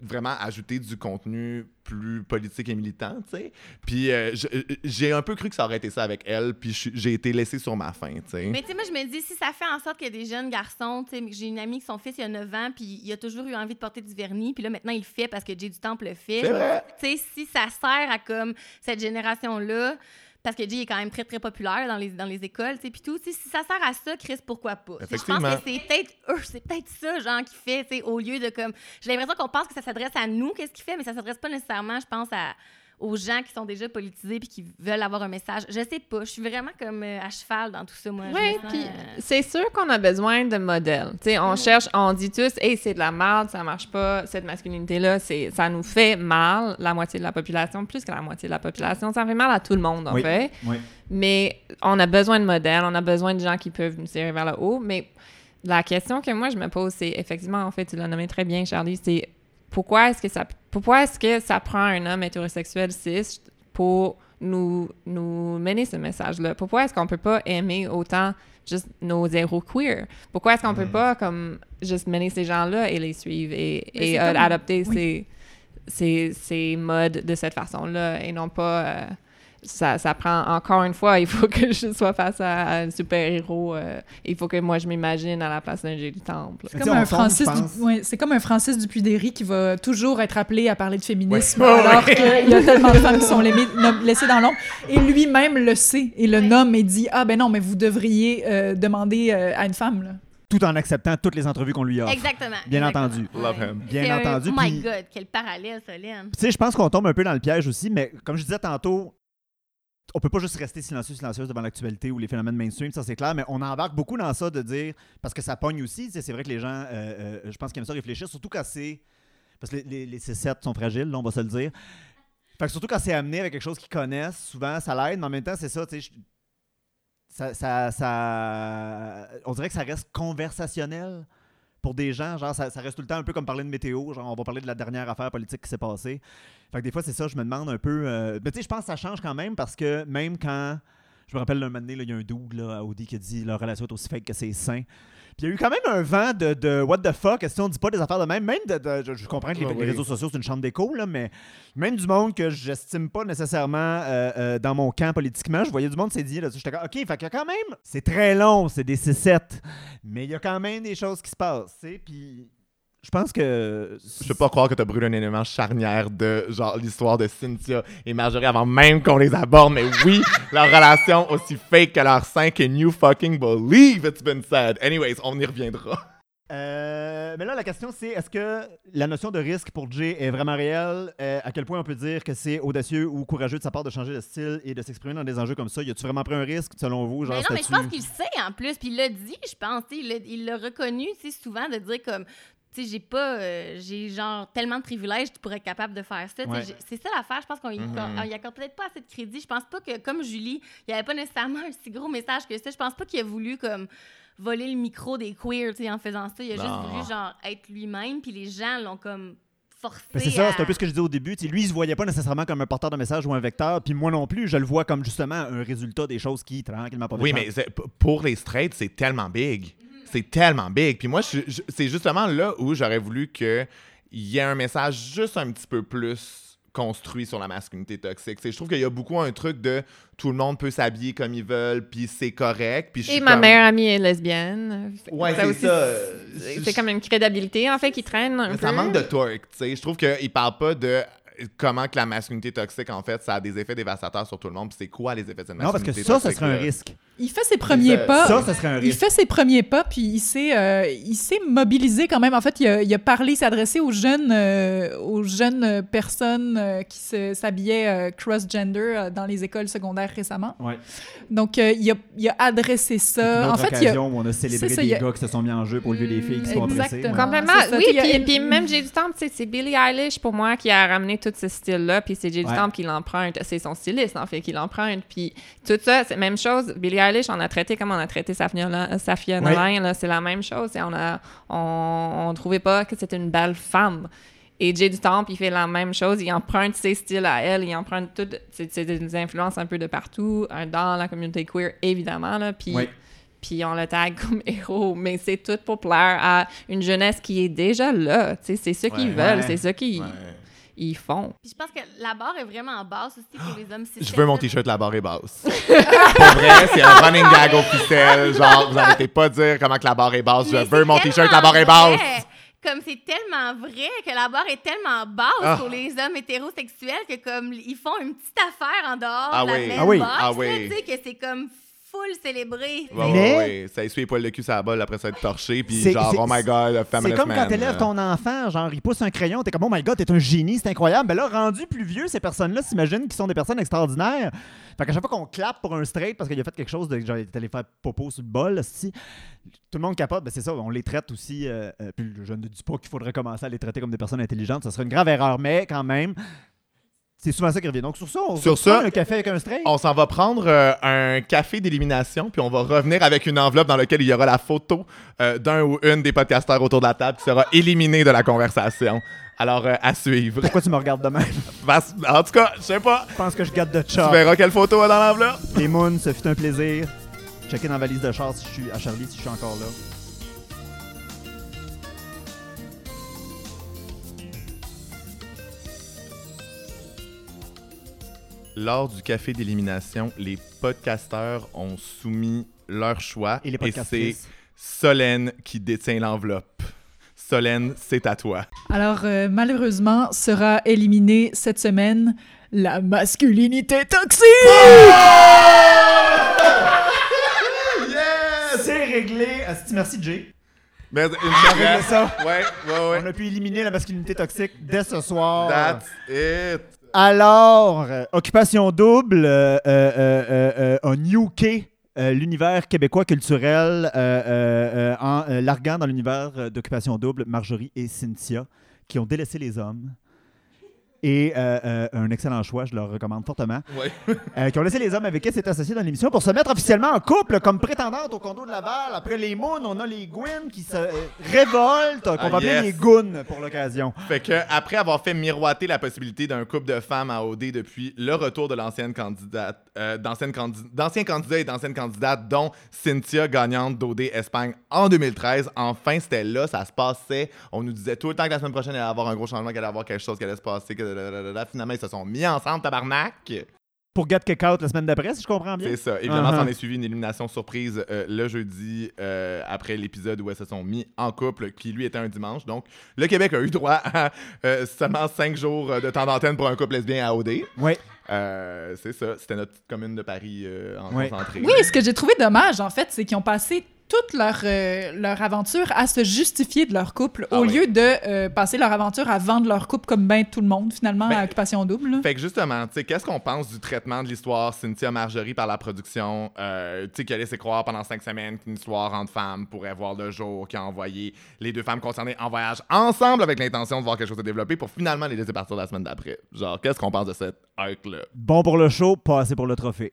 [SPEAKER 2] vraiment ajouter du contenu plus politique et militant, tu sais. Puis euh, je- j'ai un peu cru que ça aurait été ça avec elle, puis j'ai été laissé sur ma faim, tu sais.
[SPEAKER 4] Mais tu sais, moi, je me dis, si ça fait en sorte a des jeunes garçons, tu sais, j'ai une amie que son fils, il a 9 ans, puis il a toujours eu envie de porter du vernis, puis là, maintenant, il le fait parce que Jay du Temple le fait.
[SPEAKER 2] C'est vrai.
[SPEAKER 4] Tu sais, si ça sert à comme cette génération-là, parce que Jay est quand même très, très populaire dans les, dans les écoles, tu sais, puis tout, si ça sert à ça, Chris, pourquoi pas? Je pense que c'est peut-être eux, c'est peut-être ça, genre, qui fait, tu sais, au lieu de comme... J'ai l'impression qu'on pense que ça s'adresse à nous, qu'est-ce qu'il fait, mais ça s'adresse pas nécessairement, je pense, à aux gens qui sont déjà politisés puis qui veulent avoir un message. Je sais pas, je suis vraiment comme euh, à cheval dans tout ça, moi.
[SPEAKER 5] Oui, puis
[SPEAKER 4] euh,
[SPEAKER 5] c'est sûr qu'on a besoin de modèles. Tu sais, on cherche, on dit tous, hey, c'est de la merde, ça marche pas, cette masculinité-là, c'est, ça nous fait mal, la moitié de la population, plus que la moitié de la population, ça fait mal à tout le monde, en
[SPEAKER 1] Oui.
[SPEAKER 5] fait.
[SPEAKER 1] Oui.
[SPEAKER 5] Mais on a besoin de modèles, on a besoin de gens qui peuvent nous tirer vers le haut. Mais la question que moi je me pose, c'est effectivement, en fait, tu l'as nommé très bien, Charlie, c'est pourquoi est-ce que ça, pourquoi est-ce que ça prend un homme hétérosexuel cis pour nous, nous mener ce message-là? Pourquoi est-ce qu'on peut pas aimer autant juste nos héros queer? Pourquoi est-ce qu'on
[SPEAKER 2] Mm.
[SPEAKER 5] peut pas comme juste mener ces gens-là et les suivre et, euh,
[SPEAKER 3] comme-
[SPEAKER 5] adopter
[SPEAKER 3] oui.
[SPEAKER 5] ces, ces, ces modes de cette façon-là et non pas euh, ça, ça prend encore une fois, il faut que je sois face à, à un super-héros. euh, il faut que moi je m'imagine à la place d'un du temple.
[SPEAKER 3] C'est comme, un Francis du... ouais, c'est comme un Francis Dupuis-Déry qui va toujours être appelé à parler de féminisme
[SPEAKER 2] Ouais.
[SPEAKER 3] alors qu'il y a tellement de femmes qui sont laissées dans l'ombre. Et lui-même le sait et le
[SPEAKER 4] Ouais.
[SPEAKER 3] nomme et dit « Ah ben non, mais vous devriez euh, demander euh, à une femme. » là.
[SPEAKER 1] Tout en acceptant toutes les entrevues qu'on lui offre.
[SPEAKER 4] Exactement.
[SPEAKER 1] Bien
[SPEAKER 4] exactement.
[SPEAKER 1] entendu.
[SPEAKER 2] Love
[SPEAKER 4] Ouais.
[SPEAKER 2] him.
[SPEAKER 1] Bien
[SPEAKER 4] C'est un-
[SPEAKER 1] entendu,
[SPEAKER 4] Oh my
[SPEAKER 1] puis-
[SPEAKER 4] God, quel parallèle, Solène.
[SPEAKER 1] Tu sais, je pense qu'on tombe un peu dans le piège aussi, mais comme je disais tantôt, on peut pas juste rester silencieux, silencieuse devant l'actualité ou les phénomènes mainstream, ça c'est clair, mais on embarque beaucoup dans ça de dire, parce que ça pogne aussi, c'est vrai que les gens, euh, euh, je pense qu'ils aiment ça réfléchir, surtout quand c'est, parce que les, les, les C7 sont fragiles, là, on va se le dire. Fait que surtout quand c'est amené avec quelque chose qu'ils connaissent, souvent ça l'aide, mais en même temps, c'est ça- on dirait que ça reste conversationnel pour des gens, genre ça, reste tout le temps un peu comme parler de météo, genre on va parler de la dernière affaire politique qui s'est passée. Fait des fois, c'est ça, je me demande un peu. euh, Mais tu sais, je pense que ça change quand même parce que même quand. Je me rappelle d'un moment il y a un là, à Audi qui a dit leur relation est aussi fake que c'est sain. Puis il y a eu quand même un vent de, de what the fuck, est-ce qu'on dit pas des affaires de même? Même de, de- je, comprends que les, réseaux sociaux, c'est une chambre d'écho, là, mais même du monde que j'estime pas nécessairement euh, euh, dans mon camp politiquement, je voyais du monde s'est dit là-dessus. J'étais comme, OK, fait a quand même. C'est très long, c'est des C7, mais il y a quand même des choses qui se passent, tu sais. Puis je pense que.
[SPEAKER 2] Je peux pas croire que t'as brûlé un élément charnière de genre l'histoire de Cynthia et Marjorie avant même qu'on les aborde, mais oui, leur relation aussi fake que leur sein, can you fucking believe it's been said? Anyways, on y reviendra.
[SPEAKER 1] Euh, mais là, la question, c'est est-ce que la notion de risque pour Jay est vraiment réelle? Euh, à quel point on peut dire que c'est audacieux ou courageux de sa part de changer de style et de s'exprimer dans des enjeux comme ça? Y a-tu vraiment pris un risque, selon vous? Genre,
[SPEAKER 4] Mais non, mais je pense qu'il sait en plus, puis il l'a dit, je pense. Il l'a- reconnu, souvent de dire comme, tu sais, j'ai pas, euh, j'ai genre tellement de privilèges pour être capable de faire ça.
[SPEAKER 1] Ouais.
[SPEAKER 4] C'est ça l'affaire, je pense qu'on y, qu'on- y accorde peut-être pas assez de crédit. Je pense pas que, comme Julie, il y avait pas nécessairement un si gros message que ça. Je pense pas qu'il a voulu comme voler le micro des queers, tu sais, en faisant ça. Il a
[SPEAKER 2] Non.
[SPEAKER 4] juste voulu genre être lui-même, puis les gens l'ont comme forcé.
[SPEAKER 1] C'est ça,
[SPEAKER 4] à-
[SPEAKER 1] c'est un peu ce que je disais au début. Tu sais, lui, il se voyait pas nécessairement comme un porteur de message ou un vecteur, puis moi non plus, je le vois comme justement un résultat des choses qui, tranquillement, pas
[SPEAKER 2] Oui, mais pour les straights, c'est tellement big. C'est tellement big. Puis moi, je- je- c'est justement là où j'aurais voulu qu'il y ait un message juste un petit peu plus construit sur la masculinité toxique. C'est- je trouve qu'il y a beaucoup un truc de tout le monde peut s'habiller comme ils veulent, puis c'est correct. Puis
[SPEAKER 5] Et ma
[SPEAKER 2] comme-
[SPEAKER 5] meilleure amie est lesbienne.
[SPEAKER 2] Ouais,
[SPEAKER 5] Ça
[SPEAKER 2] c'est
[SPEAKER 5] aussi,
[SPEAKER 2] ça.
[SPEAKER 5] C'est comme une crédibilité, en fait, qui traîne un
[SPEAKER 2] Mais
[SPEAKER 5] peu.
[SPEAKER 2] ça manque de torque, tu sais. Je trouve qu'il parle pas de comment que la masculinité toxique, en fait, ça a des effets dévastateurs sur tout le monde. Puis c'est quoi les effets de cette
[SPEAKER 1] Non, parce que
[SPEAKER 2] masculinité
[SPEAKER 1] ça, ça
[SPEAKER 2] toxique,
[SPEAKER 1] serait un
[SPEAKER 2] là?
[SPEAKER 1] risque.
[SPEAKER 3] Il fait ses premiers
[SPEAKER 2] ça.
[SPEAKER 3] pas.
[SPEAKER 1] Ça, ça serait un
[SPEAKER 3] Il
[SPEAKER 1] risque.
[SPEAKER 3] fait ses premiers pas, puis il s'est, euh, il s'est mobilisé quand même. En fait, il a, il a parlé, il s'est adressé aux jeunes, euh, aux jeunes personnes euh, qui se- s'habillaient euh, cross-gender euh, dans les écoles secondaires récemment.
[SPEAKER 1] Ouais.
[SPEAKER 3] Donc, euh, il, a, il a adressé
[SPEAKER 1] C'est une
[SPEAKER 3] ça. En
[SPEAKER 1] autre
[SPEAKER 3] fait, il a,
[SPEAKER 1] occasion où on a célébré
[SPEAKER 3] ça,
[SPEAKER 1] des
[SPEAKER 3] il a-
[SPEAKER 1] gars qui se sont mis en jeu pour le lieu des filles qui se sont ouais.
[SPEAKER 5] Complètement.
[SPEAKER 3] Ça.
[SPEAKER 5] Oui,
[SPEAKER 3] Il
[SPEAKER 5] puis,
[SPEAKER 3] une-
[SPEAKER 5] puis même J'ai du Temple, tu sais, c'est Billie Eilish pour moi qui a ramené tout ce style-là, puis c'est J'ai du
[SPEAKER 1] Ouais.
[SPEAKER 5] Qui l'emprunte. C'est son styliste, en fait, qui l'emprunte. Puis tout ça, c'est la même chose. Billie Eilish, on a traité comme on a traité Safia, Nola- Safia
[SPEAKER 1] Ouais.
[SPEAKER 5] Nolan, là, c'est la même chose. On a, on, on trouvait pas que c'était une belle femme. Et Jay du Temple, il fait la même chose. Il emprunte ses styles à elle. Il emprunte toutes des influences un peu de partout, euh, dans la communauté queer, évidemment. Là, puis, on le tag comme héros. Mais c'est tout pour plaire à une jeunesse qui est déjà là. C'est ce qu'ils
[SPEAKER 2] Ouais.
[SPEAKER 5] veulent,
[SPEAKER 1] Ouais.
[SPEAKER 5] c'est qu'ils
[SPEAKER 2] Ouais.
[SPEAKER 5] Ils font.
[SPEAKER 4] Puis je pense que la barre est vraiment basse aussi pour les hommes cis.
[SPEAKER 2] Je veux mon t-shirt La barre est basse. Pour vrai, c'est un running gag officiel. Genre, vous arrêtez pas de dire comment que la barre est basse. Je veux mon t-shirt La barre est basse.
[SPEAKER 4] vrai. Comme c'est tellement vrai que la barre est tellement basse
[SPEAKER 2] Ah.
[SPEAKER 4] pour les hommes hétérosexuels que comme ils font une petite affaire en dehors
[SPEAKER 2] Ah
[SPEAKER 4] de la
[SPEAKER 2] oui.
[SPEAKER 4] même
[SPEAKER 1] Ah oui.
[SPEAKER 4] box,
[SPEAKER 2] Ah oui.
[SPEAKER 4] tu sais, que c'est comme full célébré.
[SPEAKER 2] Ouais,
[SPEAKER 1] Mais-
[SPEAKER 2] ouais, ouais. Ça essuie les poils de cul sur la balle après ça être torché. Puis genre, oh my god,
[SPEAKER 1] C'est comme
[SPEAKER 2] man.
[SPEAKER 1] quand t'élèves ton enfant, genre il pousse un crayon, t'es comme oh my god, t'es un génie, c'est incroyable. Ben là, rendu plus vieux, ces personnes-là s'imaginent qu'ils sont des personnes extraordinaires. Fait qu'à chaque fois qu'on clappe pour un straight parce qu'il a fait quelque chose de genre il est allé faire popo sur le bol, si tout le monde capote, ben c'est ça, on les traite aussi. euh, euh, puis je ne dis pas qu'il faudrait commencer à les traiter comme des personnes intelligentes, ça serait une grave erreur, mais quand même. C'est souvent ça qui revient. Donc, sur ça, on
[SPEAKER 2] Sur ça,
[SPEAKER 1] un café avec un straight.
[SPEAKER 2] On s'en va prendre euh, un café d'élimination, puis on va revenir avec une enveloppe dans laquelle il y aura la photo euh, d'un ou une des podcasteurs autour de la table qui sera éliminé de la conversation. Alors, euh, à suivre.
[SPEAKER 1] Pourquoi tu me regardes de même?
[SPEAKER 2] Parce- En tout cas, je sais pas.
[SPEAKER 1] Je pense que je garde de
[SPEAKER 2] Tu
[SPEAKER 1] chat.
[SPEAKER 2] verras quelle photo est dans l'enveloppe.
[SPEAKER 1] Les moons, ce fut un plaisir. Checker dans la valise de char si je suis à Charlie si je suis encore là.
[SPEAKER 2] Lors du café d'élimination, les podcasteurs ont soumis leur choix
[SPEAKER 1] Et les
[SPEAKER 2] c'est. Solène qui détient l'enveloppe. Solène, c'est à toi.
[SPEAKER 3] Alors, euh, malheureusement, sera éliminée cette semaine la masculinité toxique!
[SPEAKER 1] C'est réglé. Merci Jay.
[SPEAKER 2] Mais,
[SPEAKER 1] réglé ça.
[SPEAKER 2] Ouais, ouais, ouais.
[SPEAKER 1] On a pu éliminer la masculinité toxique dès ce soir.
[SPEAKER 2] That's it.
[SPEAKER 1] Alors, euh, occupation double, euh, euh, euh, euh, l'univers québécois culturel, en larguant dans l'univers d'occupation double, Marjorie et Cynthia, qui ont délaissé les hommes. Et euh, euh, un excellent choix, je leur recommande fortement.
[SPEAKER 2] Ouais.
[SPEAKER 1] Euh, qui ont laissé les hommes avec qui s'est associés dans l'émission pour se mettre officiellement en couple comme prétendante au condo de Laval. Après les Moons, on a les Gwyn qui se révoltent, qu'on
[SPEAKER 2] Ah,
[SPEAKER 1] va appeler
[SPEAKER 2] yes.
[SPEAKER 1] les Goons pour l'occasion.
[SPEAKER 2] Fait que après avoir fait miroiter la possibilité d'un couple de femmes à OD depuis le retour de l'ancienne candidate, d'anciens candidats et d'anciennes candidates, dont Cynthia, gagnante d'OD Espagne en 2013, enfin c'était là, ça se passait. On nous disait tout le temps que la semaine prochaine il allait avoir un gros changement, qu'il allait y avoir quelque chose qui allait se passer. Que Finalement, ils se sont mis ensemble, tabarnak.
[SPEAKER 1] Pour Get Kick Out la semaine d'après, si je comprends bien.
[SPEAKER 2] C'est ça. Évidemment,
[SPEAKER 1] Uh-huh.
[SPEAKER 2] s'en est suivi une élimination surprise euh, le jeudi euh, après l'épisode où elles se sont mis en couple, qui lui était un dimanche. Donc, le Québec a eu droit à euh, seulement cinq jours de temps d'antenne pour un couple lesbien à OD.
[SPEAKER 1] Oui.
[SPEAKER 2] Euh, c'est ça. C'était notre petite commune de Paris euh, en
[SPEAKER 1] Ouais.
[SPEAKER 2] concentré.
[SPEAKER 3] Oui, ce que j'ai trouvé dommage, en fait, c'est qu'ils ont passé toute leur, euh, leur aventure à se justifier de leur couple
[SPEAKER 2] Ah
[SPEAKER 3] au
[SPEAKER 2] oui.
[SPEAKER 3] lieu de euh, passer leur aventure à vendre leur couple comme ben tout le monde, finalement,
[SPEAKER 2] Ben,
[SPEAKER 3] à Occupation Double. là.
[SPEAKER 2] Fait que justement, tu sais, qu'est-ce qu'on pense du traitement de l'histoire Cynthia Marjorie par la production, euh, tu sais, qui a laissé croire pendant cinq semaines qu'une histoire entre femmes pourrait voir le jour, qui a envoyé les deux femmes concernées en voyage ensemble avec l'intention de voir quelque chose se développer pour finalement les laisser partir la semaine d'après. Genre, qu'est-ce qu'on pense de cette arc-là?
[SPEAKER 1] Bon pour le show, pas assez pour le trophée.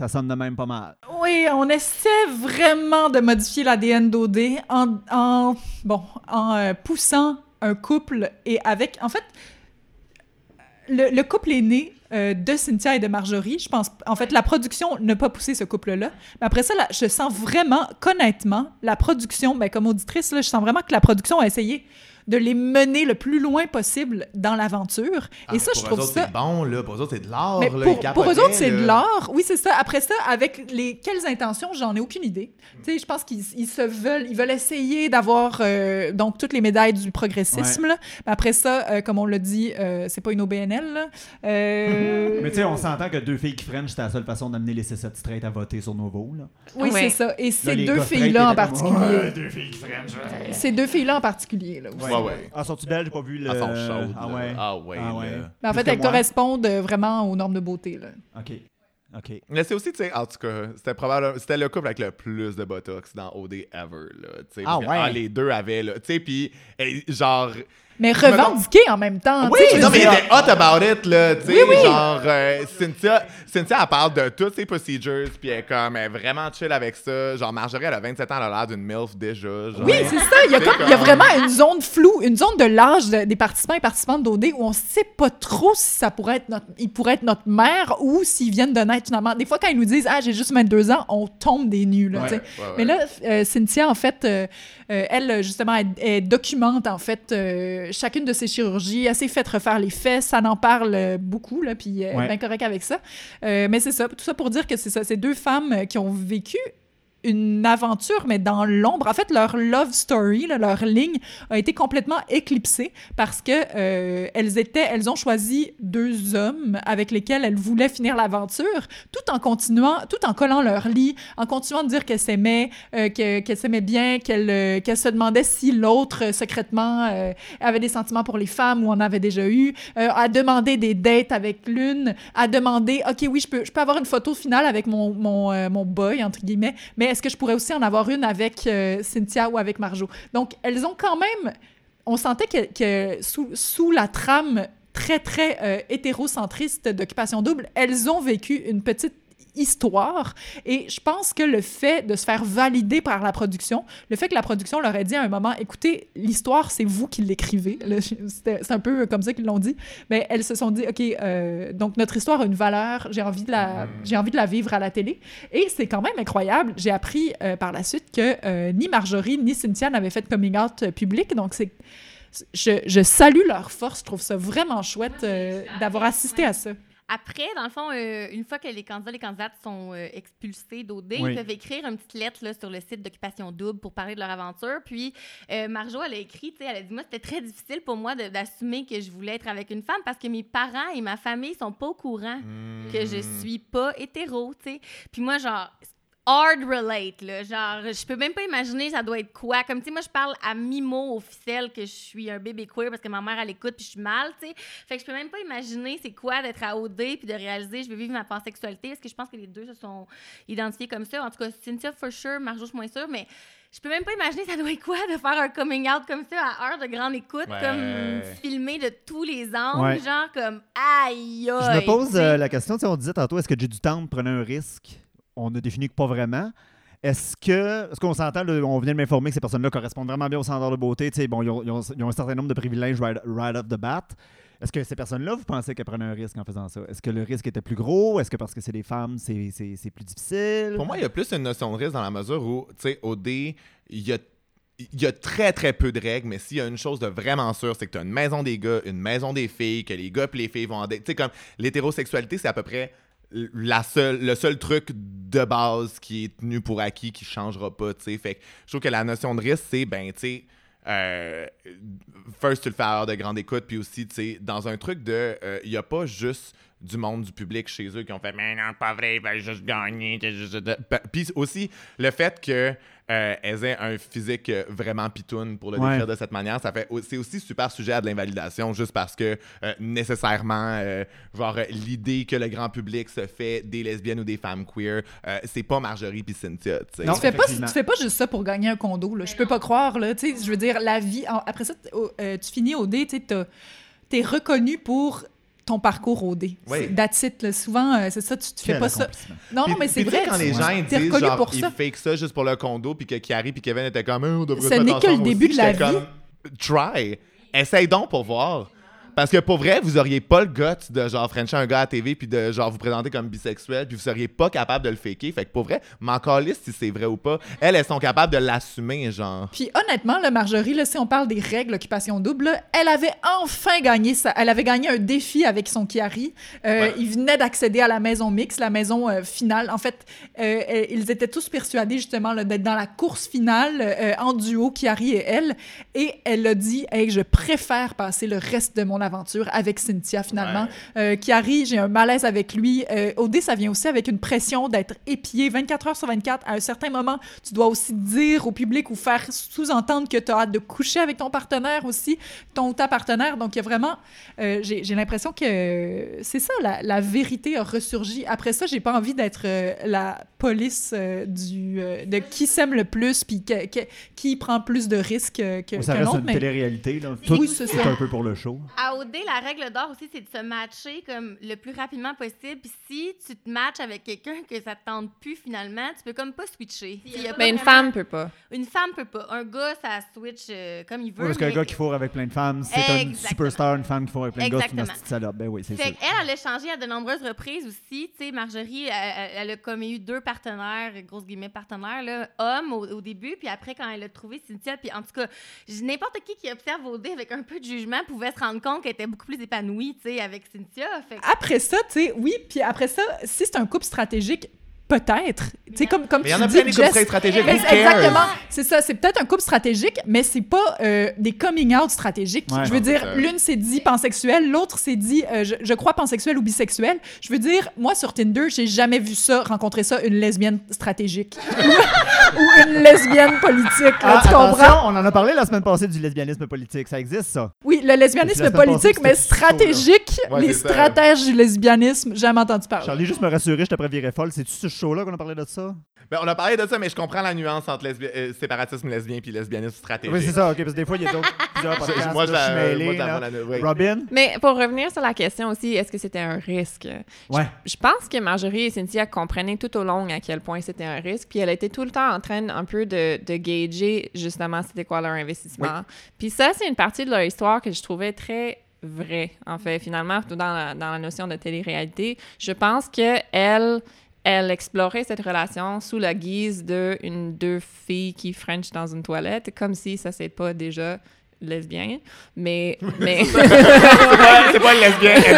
[SPEAKER 1] Ça sonne de même pas mal.
[SPEAKER 3] Oui, on essaie vraiment de modifier l'ADN d'OD en, en, bon, en euh, poussant un couple et avec... En fait, le, le couple est né euh, de Cynthia et de Marjorie. Je pense, en fait, la production n'a pas poussé ce couple-là. Mais après ça, je sens vraiment, qu'honnêtement, la production, ben, comme auditrice, là, je sens vraiment que la production a essayé de les mener le plus loin possible dans l'aventure. et ça, je trouve ça...
[SPEAKER 2] bon, là. Pour eux autres, c'est de l'art,
[SPEAKER 3] pour, pour eux autres, c'est de l'art. Oui, c'est ça. Après ça, avec les quelles intentions, j'en ai aucune idée. Tu sais, je pense qu'ils ils se veulent, ils veulent essayer d'avoir euh, donc toutes les médailles du progressisme. là. Mais après ça, euh, comme on l'a dit, euh, c'est pas une OBNL. là. Euh,
[SPEAKER 1] Mais tu sais, on s'entend que deux filles qui French, c'était la seule façon d'amener les C7 straight à voter sur Nouveau. Là.
[SPEAKER 3] oui,
[SPEAKER 5] Ouais.
[SPEAKER 3] c'est ça. Et ces deux filles-là en particulier.
[SPEAKER 1] Ouais, deux filles qui French. ouais.
[SPEAKER 3] Ces deux filles-là en particulier. Là, aussi.
[SPEAKER 2] Ouais, ouais.
[SPEAKER 1] Ah, sont-tu belles? J'ai pas vu le.
[SPEAKER 2] Elles sont chaudes.
[SPEAKER 1] Ah ouais.
[SPEAKER 2] Ah ouais.
[SPEAKER 1] Ah ouais.
[SPEAKER 3] Mais en
[SPEAKER 1] Plus
[SPEAKER 3] fait, elles
[SPEAKER 1] moi.
[SPEAKER 3] correspondent euh, vraiment aux normes de beauté. Là.
[SPEAKER 1] Ok. Ok.
[SPEAKER 2] Mais c'est aussi, tu sais, en tout cas, c'était probablement, c'était le couple avec le plus de botox dans OD ever, là. tu sais,
[SPEAKER 1] Ah
[SPEAKER 2] que,
[SPEAKER 1] ouais.
[SPEAKER 2] les deux avaient, là. Tu sais, puis, genre.
[SPEAKER 3] Mais revendiquer en même temps.
[SPEAKER 2] Oui, non, mais il était hot about it, là. Tu sais,
[SPEAKER 3] Oui, oui.
[SPEAKER 2] genre, euh, Cynthia, Cynthia, elle parle de toutes ses procedures, puis elle est comme, elle est vraiment chill avec ça. Genre, Marjorie, elle a 27 ans, elle a l'air d'une MILF déjà. Genre.
[SPEAKER 3] Oui, c'est ça. Il y, a comme, il y a vraiment une zone floue, une zone de l'âge de- des participants et participantes d'OD où on ne sait pas trop si ça pourrait être notre, il pourrait être notre mère ou s'ils viennent de naître finalement. Des fois, quand ils nous disent Ah, j'ai juste 22 ans, on tombe des nues. Là,
[SPEAKER 2] Ouais,
[SPEAKER 3] tu sais.
[SPEAKER 2] ouais, ouais.
[SPEAKER 3] Mais là, euh, Cynthia, en fait, euh, elle, justement, elle, elle documente, en fait, chacune de ses chirurgies. Elle s'est fait refaire les fesses. Ça en parle euh, beaucoup, là, puis elle est
[SPEAKER 1] Ouais.
[SPEAKER 3] bien correcte avec ça. Euh, mais c'est ça. Tout ça pour dire que c'est ça. C'est deux femmes euh, qui ont vécu une aventure, mais dans l'ombre. En fait, leur love story, leur ligne, a été complètement éclipsée parce que euh, elles étaient, elles ont choisi deux hommes avec lesquels elles voulaient finir l'aventure, tout en continuant, tout en collant leur lit, en continuant de dire qu'elles s'aimaient, euh, que- qu'elles s'aimaient bien, qu'elles euh, se demandaient si l'autre secrètement euh, avait des sentiments pour les femmes ou en avait déjà eu, euh, à demander des dates avec l'une, à demander, ok, oui, je peux, je peux avoir une photo finale avec mon mon, mon boy entre guillemets, mais est-ce que je pourrais aussi en avoir une avec euh, Cynthia ou avec Marjo? Donc, elles ont quand même. On sentait que, sous la trame très, très euh, hétérocentriste d'Occupation Double, elles ont vécu une petite histoire. Et je pense que le fait de se faire valider par la production, le fait que la production leur ait dit à un moment, écoutez, l'histoire, c'est vous qui l'écrivez. C'est un peu comme ça qu'ils l'ont dit. Mais elles se sont dit, OK, euh, donc notre histoire a une valeur, j'ai envie, de la, j'ai envie de la vivre à la télé. Et c'est quand même incroyable. J'ai appris euh, par la suite que euh, ni Marjorie ni Cynthia n'avaient fait de coming out public. Donc, c'est. Je, je salue leur force. Je trouve ça vraiment chouette d'avoir assisté à ça.
[SPEAKER 4] Après, dans le fond, euh, une fois que les candidats, les candidates sont euh, expulsés d'OD,
[SPEAKER 1] Oui.
[SPEAKER 4] ils peuvent écrire une petite lettre là, sur le site d'Occupation Double pour parler de leur aventure. Puis, euh, Marjo, elle a écrit, tu sais, elle a dit Moi, c'était très difficile pour moi d'assumer que je voulais être avec une femme parce que mes parents et ma famille sont pas au courant que je suis pas hétéro, tu sais. Puis moi, genre, hard relate, là. Genre, je peux même pas imaginer ça doit être quoi. Comme, tu sais, moi, je parle à mi-mot officiel que je suis un bébé queer parce que ma mère, elle écoute puis je suis mal, tu sais. Fait que je peux même pas imaginer c'est quoi d'être à OD puis de réaliser je veux vivre ma pansexualité parce que je pense que les deux se sont identifiés comme ça? En tout cas, Cynthia, for sure, Marjo, je suis moins sûre, mais je peux même pas imaginer ça doit être quoi de faire un coming out comme ça à heure de grande écoute,
[SPEAKER 2] Ouais.
[SPEAKER 4] comme filmé de tous les angles,
[SPEAKER 1] Ouais.
[SPEAKER 4] genre comme aïe
[SPEAKER 1] Je
[SPEAKER 4] aïe.
[SPEAKER 1] me pose euh, la question, tu sais, on disait tantôt, est-ce que J'ai du temps prenait un risque? On a défini que pas vraiment. Est-ce que, est-ce qu'on s'entend, on vient de m'informer que ces personnes-là correspondent vraiment bien au standard de beauté, bon, ils ont, ils ont- un certain nombre de privilèges right, right off the bat. Est-ce que ces personnes-là, vous pensez qu'elles prenaient un risque en faisant ça? Est-ce que le risque était plus gros? Est-ce que parce que c'est des femmes, c'est, c'est- c'est plus difficile?
[SPEAKER 2] Pour moi, il y a plus une notion de risque dans la mesure où, tu sais, au dé, il y a, il y a très, très peu de règles, mais s'il y a une chose de vraiment sûre, c'est que tu as une maison des gars, une maison des filles, que les gars et les filles vont en. Tu sais, comme l'hétérosexualité, c'est à peu près la le seul truc de base qui est tenu pour acquis, qui changera pas, tu sais. Fait que je trouve que la notion de risque, c'est, ben, tu sais, euh, first, tu le fais à heure de grande écoute, puis aussi, tu sais, dans un truc de, euh, il y a pas juste du monde du public chez eux qui ont fait mais non pas vrai il va juste gagner juste- puis aussi le fait que euh, elles aient un physique euh, vraiment pitoune pour le
[SPEAKER 1] Ouais.
[SPEAKER 2] décrire de cette manière? Ça fait c'est aussi super sujet à de l'invalidation juste parce que euh, nécessairement euh, genre l'idée que le grand public se fait des lesbiennes ou des femmes queer euh, c'est pas Marjorie puis Cynthia.
[SPEAKER 1] Non.
[SPEAKER 3] tu fais pas tu fais pas juste ça pour gagner un condo là. Je peux pas croire là, tu sais, je veux dire la vie en- après ça euh, tu finis au D, tu sais t'as- t'es reconnu pour ton parcours au D.
[SPEAKER 2] Oui.
[SPEAKER 3] C'est that's it, là. souvent euh, c'est ça tu, tu fais pas ça. Non mais c'est vrai.
[SPEAKER 2] quand les gens ils disent genre
[SPEAKER 3] pour
[SPEAKER 2] ils
[SPEAKER 3] ça.
[SPEAKER 2] fake ça juste pour le condo puis que Carrie puis Kevin étaient comme Ah, on devrait
[SPEAKER 3] Ce n'est que le début
[SPEAKER 2] aussi.
[SPEAKER 3] de la vie.
[SPEAKER 2] comme, try essaye donc pour voir parce que pour vrai vous auriez pas le guts de genre frencher un gars à TV puis de genre vous présenter comme bisexuel puis vous seriez pas capable de le faker fait que pour vrai calisse si c'est vrai ou pas elles elles sont capables de l'assumer genre
[SPEAKER 3] Puis honnêtement, là, Marjorie, là, si on parle des règles occupation double, là, elle avait enfin gagné ça. Elle avait gagné un défi avec son Chiari. Euh,
[SPEAKER 2] Ouais.
[SPEAKER 3] Ils venaient d'accéder à la maison mixte, la maison euh, finale. En fait, euh, euh, ils étaient tous persuadés justement d'être dans la course finale en duo, Chiari et elle. Et elle a dit hey, je préfère passer le reste de mon aventure avec Cynthia finalement. Euh, Chiari, j'ai un malaise avec lui. Euh, OD, ça vient aussi avec une pression d'être épié 24 heures sur 24. À un certain moment, tu dois aussi dire au public ou faire sous-entendre que tu as hâte de coucher avec ton partenaire aussi, ton ou ta partenaire. Donc, il y a vraiment... euh, j'ai j'ai l'impression que c'est ça, la, la vérité a ressurgi. Après ça, j'ai pas envie d'être euh, la police euh, du, euh, de qui s'aime le plus puis que- que- qui prend plus de risques que,
[SPEAKER 1] Ça
[SPEAKER 3] qu'un
[SPEAKER 1] reste une
[SPEAKER 3] mais-
[SPEAKER 1] télé-réalité. Là.
[SPEAKER 4] Oui,
[SPEAKER 1] Tout
[SPEAKER 3] c'est
[SPEAKER 1] c'est
[SPEAKER 3] ça.
[SPEAKER 1] un peu pour le show.
[SPEAKER 4] À OD, la règle d'or aussi, c'est de se matcher comme le plus rapidement possible. Puis si tu te matches avec quelqu'un que ça te tente plus finalement, tu peux comme pas switcher. Il y a pas
[SPEAKER 5] Mais une
[SPEAKER 4] vraiment-
[SPEAKER 5] femme peut pas.
[SPEAKER 4] Une femme peut pas. Un gars, ça switch euh, comme il veut.
[SPEAKER 1] Oui, parce qu'un gars qui fourre avec plein de femmes, c'est un
[SPEAKER 4] Exactement.
[SPEAKER 1] superstar, une femme qui fourre avec plein de gars, c'est une
[SPEAKER 4] Exactement.
[SPEAKER 1] petite salope. Ben oui, c'est sûr.
[SPEAKER 4] qu'elle, elle a changé à de nombreuses reprises aussi. Tu sais, Marjorie, elle, elle- elle a comme eu deux partenaires, grosse guillemets partenaires, là, hommes au, au début, puis après, quand elle a trouvé Cynthia, puis en tout cas, n'importe qui qui observe OD avec un peu de jugement pouvait se rendre compte qu'elle était beaucoup plus épanouie, tu sais, avec Cynthia.
[SPEAKER 3] Après ça, tu sais, oui, puis après ça, si c'est un couple stratégique, peut-être. Tu sais, comme, comme
[SPEAKER 2] mais il y
[SPEAKER 3] tu
[SPEAKER 2] en a
[SPEAKER 3] dis,
[SPEAKER 2] plein des
[SPEAKER 3] Jess,
[SPEAKER 2] couples stratégiques
[SPEAKER 3] Mais? Exactement. C'est ça. C'est peut-être un couple stratégique, mais c'est pas euh, des coming out stratégiques.
[SPEAKER 1] Ouais.
[SPEAKER 3] je veux
[SPEAKER 2] Non,
[SPEAKER 3] dire, l'une s'est dit pansexuelle, l'autre s'est dit, euh, je, je crois pansexuelle ou bisexuelle. Je veux dire, moi sur Tinder, j'ai jamais vu ça, rencontrer ça, une lesbienne stratégique ou une lesbienne politique. là,
[SPEAKER 1] Ah,
[SPEAKER 3] tu comprends?
[SPEAKER 1] attention, on en a parlé la semaine passée du lesbianisme politique. Ça existe, ça?
[SPEAKER 3] Oui, le lesbianisme politique,
[SPEAKER 1] passée,
[SPEAKER 3] mais
[SPEAKER 1] chaud,
[SPEAKER 3] stratégique,
[SPEAKER 2] Ouais,
[SPEAKER 3] les stratèges du lesbianisme, jamais entendu parler.
[SPEAKER 1] Charlie, juste me rassurer, je te virer folle. C'est-tu ce show-là qu'on a parlé de ça?
[SPEAKER 2] Ben, on a parlé de ça mais je comprends la nuance entre lesbi- euh, séparatisme lesbien puis lesbianisme stratégique
[SPEAKER 1] Oui, c'est ça, ok, parce que des fois, il y a d'autres. plusieurs podcasts.
[SPEAKER 2] moi, je
[SPEAKER 1] là, je suis
[SPEAKER 2] la,
[SPEAKER 1] mêlé,
[SPEAKER 2] moi, je la
[SPEAKER 1] là.
[SPEAKER 2] vois la- oui.
[SPEAKER 1] Robin?
[SPEAKER 5] Mais pour revenir sur la question aussi, est-ce que c'était un risque?
[SPEAKER 1] Ouais.
[SPEAKER 5] Je pense que Marjorie et Cynthia comprenaient tout au long à quel point c'était un risque, puis elle était tout le temps en train un peu de, de gager justement c'était quoi leur investissement. Puis ça, c'est une partie de leur histoire que je trouvais très vraie, en fait, finalement, dans la, dans la notion de télé-réalité. Je pense que elle, explorait cette relation sous la guise de une deux filles qui french dans une toilette, comme si ça c'est pas déjà lesbien, mais mais
[SPEAKER 2] C'est pas, pas une lesbienne.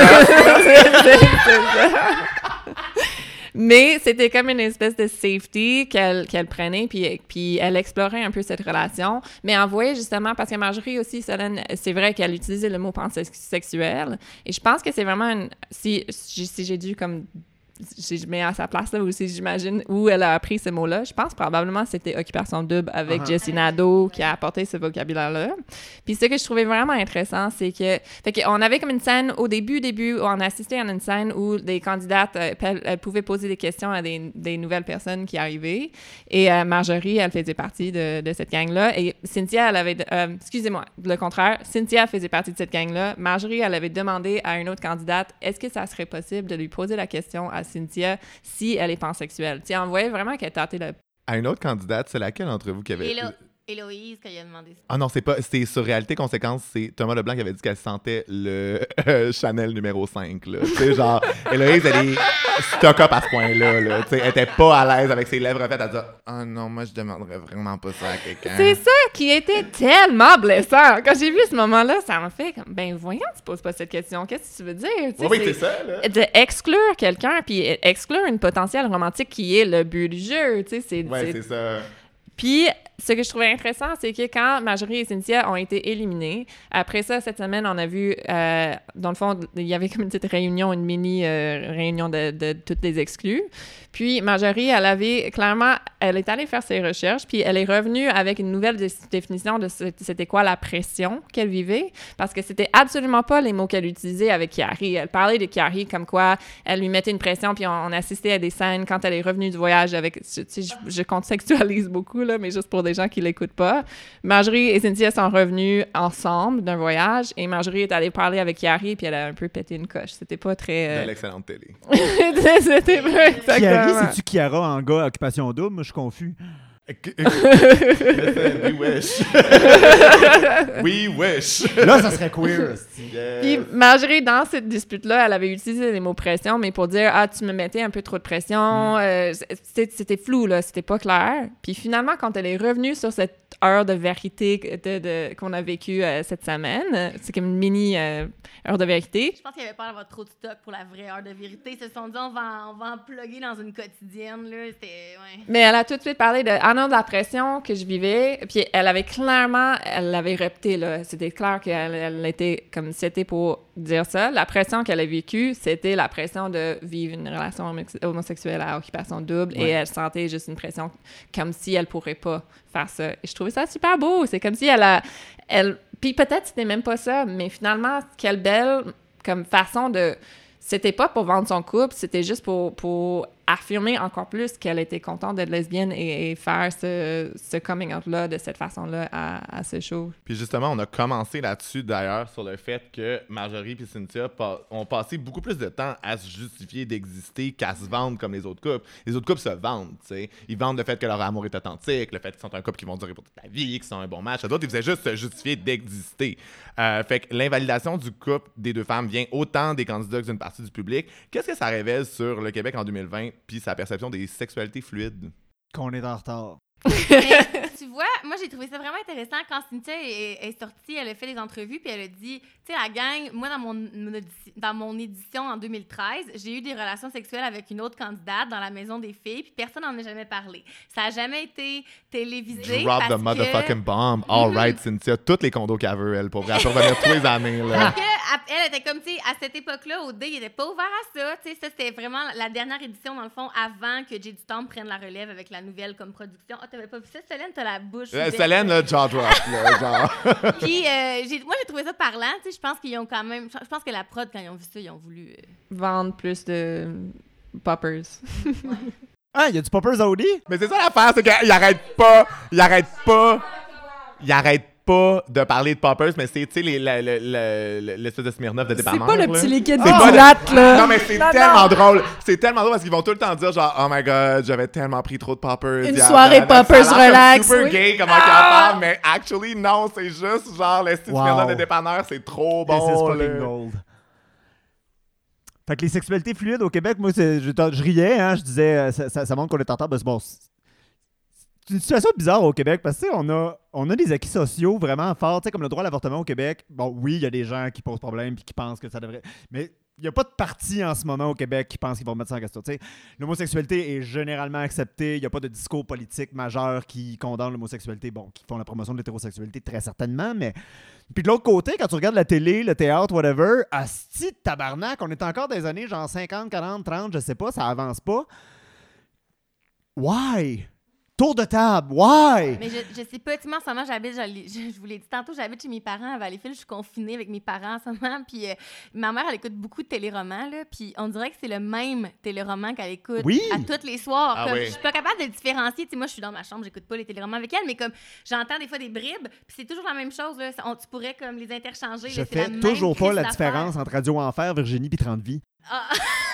[SPEAKER 5] Mais c'était comme une espèce de safety qu'elle prenait, puis, puis elle explorait un peu cette relation. Mais en voyait justement, parce que Marjorie aussi, c'est vrai qu'elle utilisait le mot pansexuel. Et je pense que c'est vraiment une. Si, si j'ai dû comme. Si je mets à sa place là aussi, j'imagine où elle a appris ce mot-là. Je pense probablement que c'était Occupation Double avec
[SPEAKER 1] Uh-huh.
[SPEAKER 5] Jessie Nadeau qui a apporté ce vocabulaire-là. Puis ce que je trouvais vraiment intéressant, c'est que, fait qu'on avait comme une scène au début, début, on assistait à une scène où des candidates euh, elles pouvaient poser des questions à des, des nouvelles personnes qui arrivaient. Et euh, Marjorie, elle faisait partie de, de cette gang-là. Et Cynthia, elle avait, euh, excusez-moi, le contraire, Cynthia faisait partie de cette gang-là. Marjorie, elle avait demandé à une autre candidate, est-ce que ça serait possible de lui poser la question à Cynthia si elle est pansexuelle? Tu sais, on voyait vraiment qu'elle tâtait le
[SPEAKER 2] À une autre candidate, c'est laquelle d'entre vous qui avait.
[SPEAKER 4] Hélo- Héloïse, quand il a demandé ça.
[SPEAKER 2] Ah non, c'est pas. C'est sur Réalité Conséquence, c'est Thomas Leblanc qui avait dit qu'elle sentait le euh, Chanel numéro 5. Là. Tu sais, genre, Héloïse, elle est stock up à ce point-là. Là. Tu sais, elle était pas à l'aise avec ses lèvres faites. Elle dit Ah non, moi, je demanderais vraiment pas ça à quelqu'un.
[SPEAKER 5] C'est ça qui était tellement blessant. Quand j'ai vu ce moment-là, ça m'a fait comme, ben voyons, tu poses pas cette question. Qu'est-ce que tu veux dire? Tu sais,
[SPEAKER 2] Ouais, oui, c'est ça. Là.
[SPEAKER 5] de exclure quelqu'un puis exclure une potentielle romantique qui est le but du jeu, tu sais, c'est
[SPEAKER 2] Ouais,
[SPEAKER 5] c'est
[SPEAKER 2] ça.
[SPEAKER 5] Puis, ce que je trouvais intéressant, c'est que quand Marjorie et Cynthia ont été éliminées, après ça, cette semaine, on a vu, euh, dans le fond, il y avait comme une petite réunion, une mini euh, réunion de, toutes les exclus. Puis, Marjorie, elle avait clairement, elle est allée faire ses recherches, puis elle est revenue avec une nouvelle dé- définition de c'était quoi la pression qu'elle vivait, parce que c'était absolument pas les mots qu'elle utilisait avec Chiari. Elle parlait de Chiari comme quoi elle lui mettait une pression, puis on, on assistait à des scènes quand elle est revenue du voyage avec. Tu sais, je, je contextualise beaucoup, là, mais juste pour des gens qui l'écoutent pas. Marjorie et Cynthia sont revenues ensemble d'un voyage, et Marjorie est allée parler avec Chiari, puis elle a un peu pété une coche. C'était pas très.
[SPEAKER 2] De
[SPEAKER 5] euh,
[SPEAKER 2] l'excellente télé.
[SPEAKER 5] C'était pas exactement.
[SPEAKER 1] Chiari, c'est-tu Chiara en gars occupation double? Moi, je suis confus.
[SPEAKER 2] We wish. we wish.
[SPEAKER 1] Là, ça serait queer.
[SPEAKER 5] Puis Marjorie, dans cette dispute-là, elle avait utilisé les mots pression, mais pour dire Ah, tu me mettais un peu trop de pression, euh, c'était flou, là, c'était pas clair. Puis finalement, quand elle est revenue sur cette heure de vérité de, de- qu'on a vécue euh, cette semaine, c'est comme une mini euh, heure de vérité.
[SPEAKER 4] Je pense qu'il y avait peur d'avoir trop de stock pour la vraie heure de vérité. Ils se sont dit, on va, on va en plugger dans une quotidienne. Là. Ouais.
[SPEAKER 5] Mais elle a tout de suite parlé de ah non, de la pression que je vivais. Puis elle avait clairement, elle l'avait répété, là. C'était clair qu'elle elle était comme c'était pour dire ça. La pression qu'elle a vécue, c'était la pression de vivre une relation homo- homosexuelle à occupation double. Et elle sentait juste une pression comme si elle pourrait pas faire ça. Et je trouvais ça super beau. C'est comme si elle a. Elle, puis peut-être c'était même pas ça, mais finalement, quelle belle comme façon de. C'était pas pour vendre son couple, c'était juste pour, pour affirmer encore plus qu'elle était contente d'être lesbienne et, faire ce, coming out-là de cette façon-là à, ce show.
[SPEAKER 2] Puis justement, on a commencé là-dessus d'ailleurs sur le fait que Marjorie et Cynthia ont passé beaucoup plus de temps à se justifier d'exister qu'à se vendre comme les autres couples. Les autres couples se vendent, tu sais. Ils vendent le fait que leur amour est authentique, le fait qu'ils sont un couple qui vont durer pour toute la vie, qu'ils sont un bon match. Les autres, ils faisaient juste se justifier d'exister. Euh, fait que l'invalidation du couple des deux femmes vient autant des candidats que d'une partie du public. Qu'est-ce que ça révèle sur le Québec en 2020 puis sa perception des sexualités fluides?
[SPEAKER 1] Qu'on est en retard.
[SPEAKER 4] Mais tu vois, moi j'ai trouvé ça vraiment intéressant quand Cynthia est, est sortie, elle a fait des entrevues puis elle a dit, tu sais la gang, moi dans mon dans mon édition en 2013, j'ai eu des relations sexuelles avec une autre candidate dans la maison des filles puis personne n'en a jamais parlé. Ça a jamais été télévisé
[SPEAKER 2] Drop
[SPEAKER 4] parce
[SPEAKER 2] the motherfucking
[SPEAKER 4] que
[SPEAKER 2] bomb. All right, Cynthia. Toutes les condos qu'elle veut, elle, pour. Elle peut revenir tous les années, là.
[SPEAKER 4] À- elle était comme, tu sais, à cette époque-là, au D, il était pas ouvert à ça. Tu sais, ça, c'était vraiment la dernière édition, dans le fond, avant que du Temple prenne la relève avec la nouvelle comme production. Ah, t'avais pas vu ça, Solène? T'as la bouche.
[SPEAKER 2] Euh. Solène, là, jaw drop, là, genre.
[SPEAKER 4] Puis, euh, moi, j'ai trouvé ça parlant. Tu sais, je pense qu'ils ont quand même. Je pense que la prod, quand ils ont vu ça, ils ont voulu. euh,
[SPEAKER 5] Vendre plus de poppers.
[SPEAKER 1] Ah, il y a du Poppers Audi?
[SPEAKER 2] Mais c'est ça l'affaire, c'est qu'il arrête pas, il arrête pas, il arrête pas de parler de poppers, mais c'est, tu sais, l'espèce de Smirnoff de
[SPEAKER 3] C'est
[SPEAKER 2] dépanneur.
[SPEAKER 3] pas le petit liquide
[SPEAKER 2] C'est pas
[SPEAKER 3] dilate,
[SPEAKER 2] le-
[SPEAKER 3] là.
[SPEAKER 2] Non, mais c'est tellement drôle. C'est tellement drôle parce qu'ils vont tout le temps dire genre, oh my god, j'avais tellement pris trop de poppers.
[SPEAKER 3] Une soirée poppers relax,
[SPEAKER 2] super
[SPEAKER 3] oui.
[SPEAKER 2] gay, comment
[SPEAKER 3] Ah!
[SPEAKER 2] parlent, mais actually, non, c'est juste genre, le style
[SPEAKER 1] Wow.
[SPEAKER 2] Smirnoff de dépanneur, c'est trop
[SPEAKER 1] This is
[SPEAKER 2] bon.
[SPEAKER 1] fucking gold. Fait que les sexualités fluides au Québec, moi, c'est- je, je riais, hein, je disais, euh, ça, ça- ça montre qu'on est en retard. Ben, c'est bon, c'est c'est une situation bizarre au Québec parce que, on a, on a des acquis sociaux vraiment forts, tu sais, comme le droit à l'avortement au Québec. Bon, oui, il y a des gens qui posent problème et qui pensent que ça devrait. Mais il n'y a pas de parti en ce moment au Québec qui pense qu'ils vont mettre ça en question. L'homosexualité est généralement acceptée. Il n'y a pas de discours politique majeur qui condamne l'homosexualité. Bon, qui font la promotion de l'hétérosexualité très certainement, mais. Puis de l'autre côté, quand tu regardes la télé, le théâtre, whatever, asti tabarnak, on est encore des années genre 50, 40, 30, je sais pas, ça avance pas. Why? Tour de table, why?
[SPEAKER 4] Mais je, je sais pas, tu en ce moment, j'habite, je, je, je vous l'ai dit tantôt, j'habite chez mes parents à Valleyfield, je suis confinée avec mes parents en ce moment, puis euh, ma mère, elle écoute beaucoup de téléromans, là, puis on dirait que c'est le même téléroman qu'elle écoute
[SPEAKER 1] Oui.
[SPEAKER 4] à tous les soirs.
[SPEAKER 2] Ah
[SPEAKER 4] Comme,
[SPEAKER 2] oui.
[SPEAKER 4] Je suis pas capable de le différencier, tu sais, moi, je suis dans ma chambre, j'écoute pas les téléromans avec elle, mais comme, j'entends des fois des bribes, puis c'est toujours la même chose, là, on- tu pourrais comme les interchanger,
[SPEAKER 1] Je
[SPEAKER 4] là, la
[SPEAKER 1] fais
[SPEAKER 4] même
[SPEAKER 1] toujours pas la différence entre Radio Enfer, Virginie puis 30 vies.
[SPEAKER 4] Ah.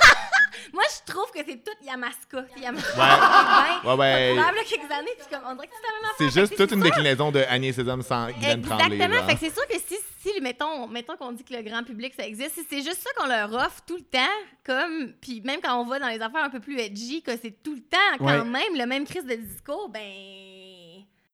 [SPEAKER 4] Moi, je trouve que c'est tout Yamaska. Yamaska.
[SPEAKER 2] Ouais.
[SPEAKER 4] Ouais.
[SPEAKER 2] Ouais.
[SPEAKER 4] Probable quelques années, puis comme, on dirait que c'est la même affaire.
[SPEAKER 2] C'est juste toute une déclinaison de Agnès Sésame sans Guylaine Tremblay.
[SPEAKER 4] Exactement. Fait que c'est sûr que si, si mettons, mettons qu'on dit que le grand public, ça existe, si c'est juste ça qu'on leur offre tout le temps, comme, puis même quand on va dans les affaires un peu plus edgy, que c'est tout le temps, quand
[SPEAKER 1] Ouais.
[SPEAKER 4] même, le même crise de discours, ben...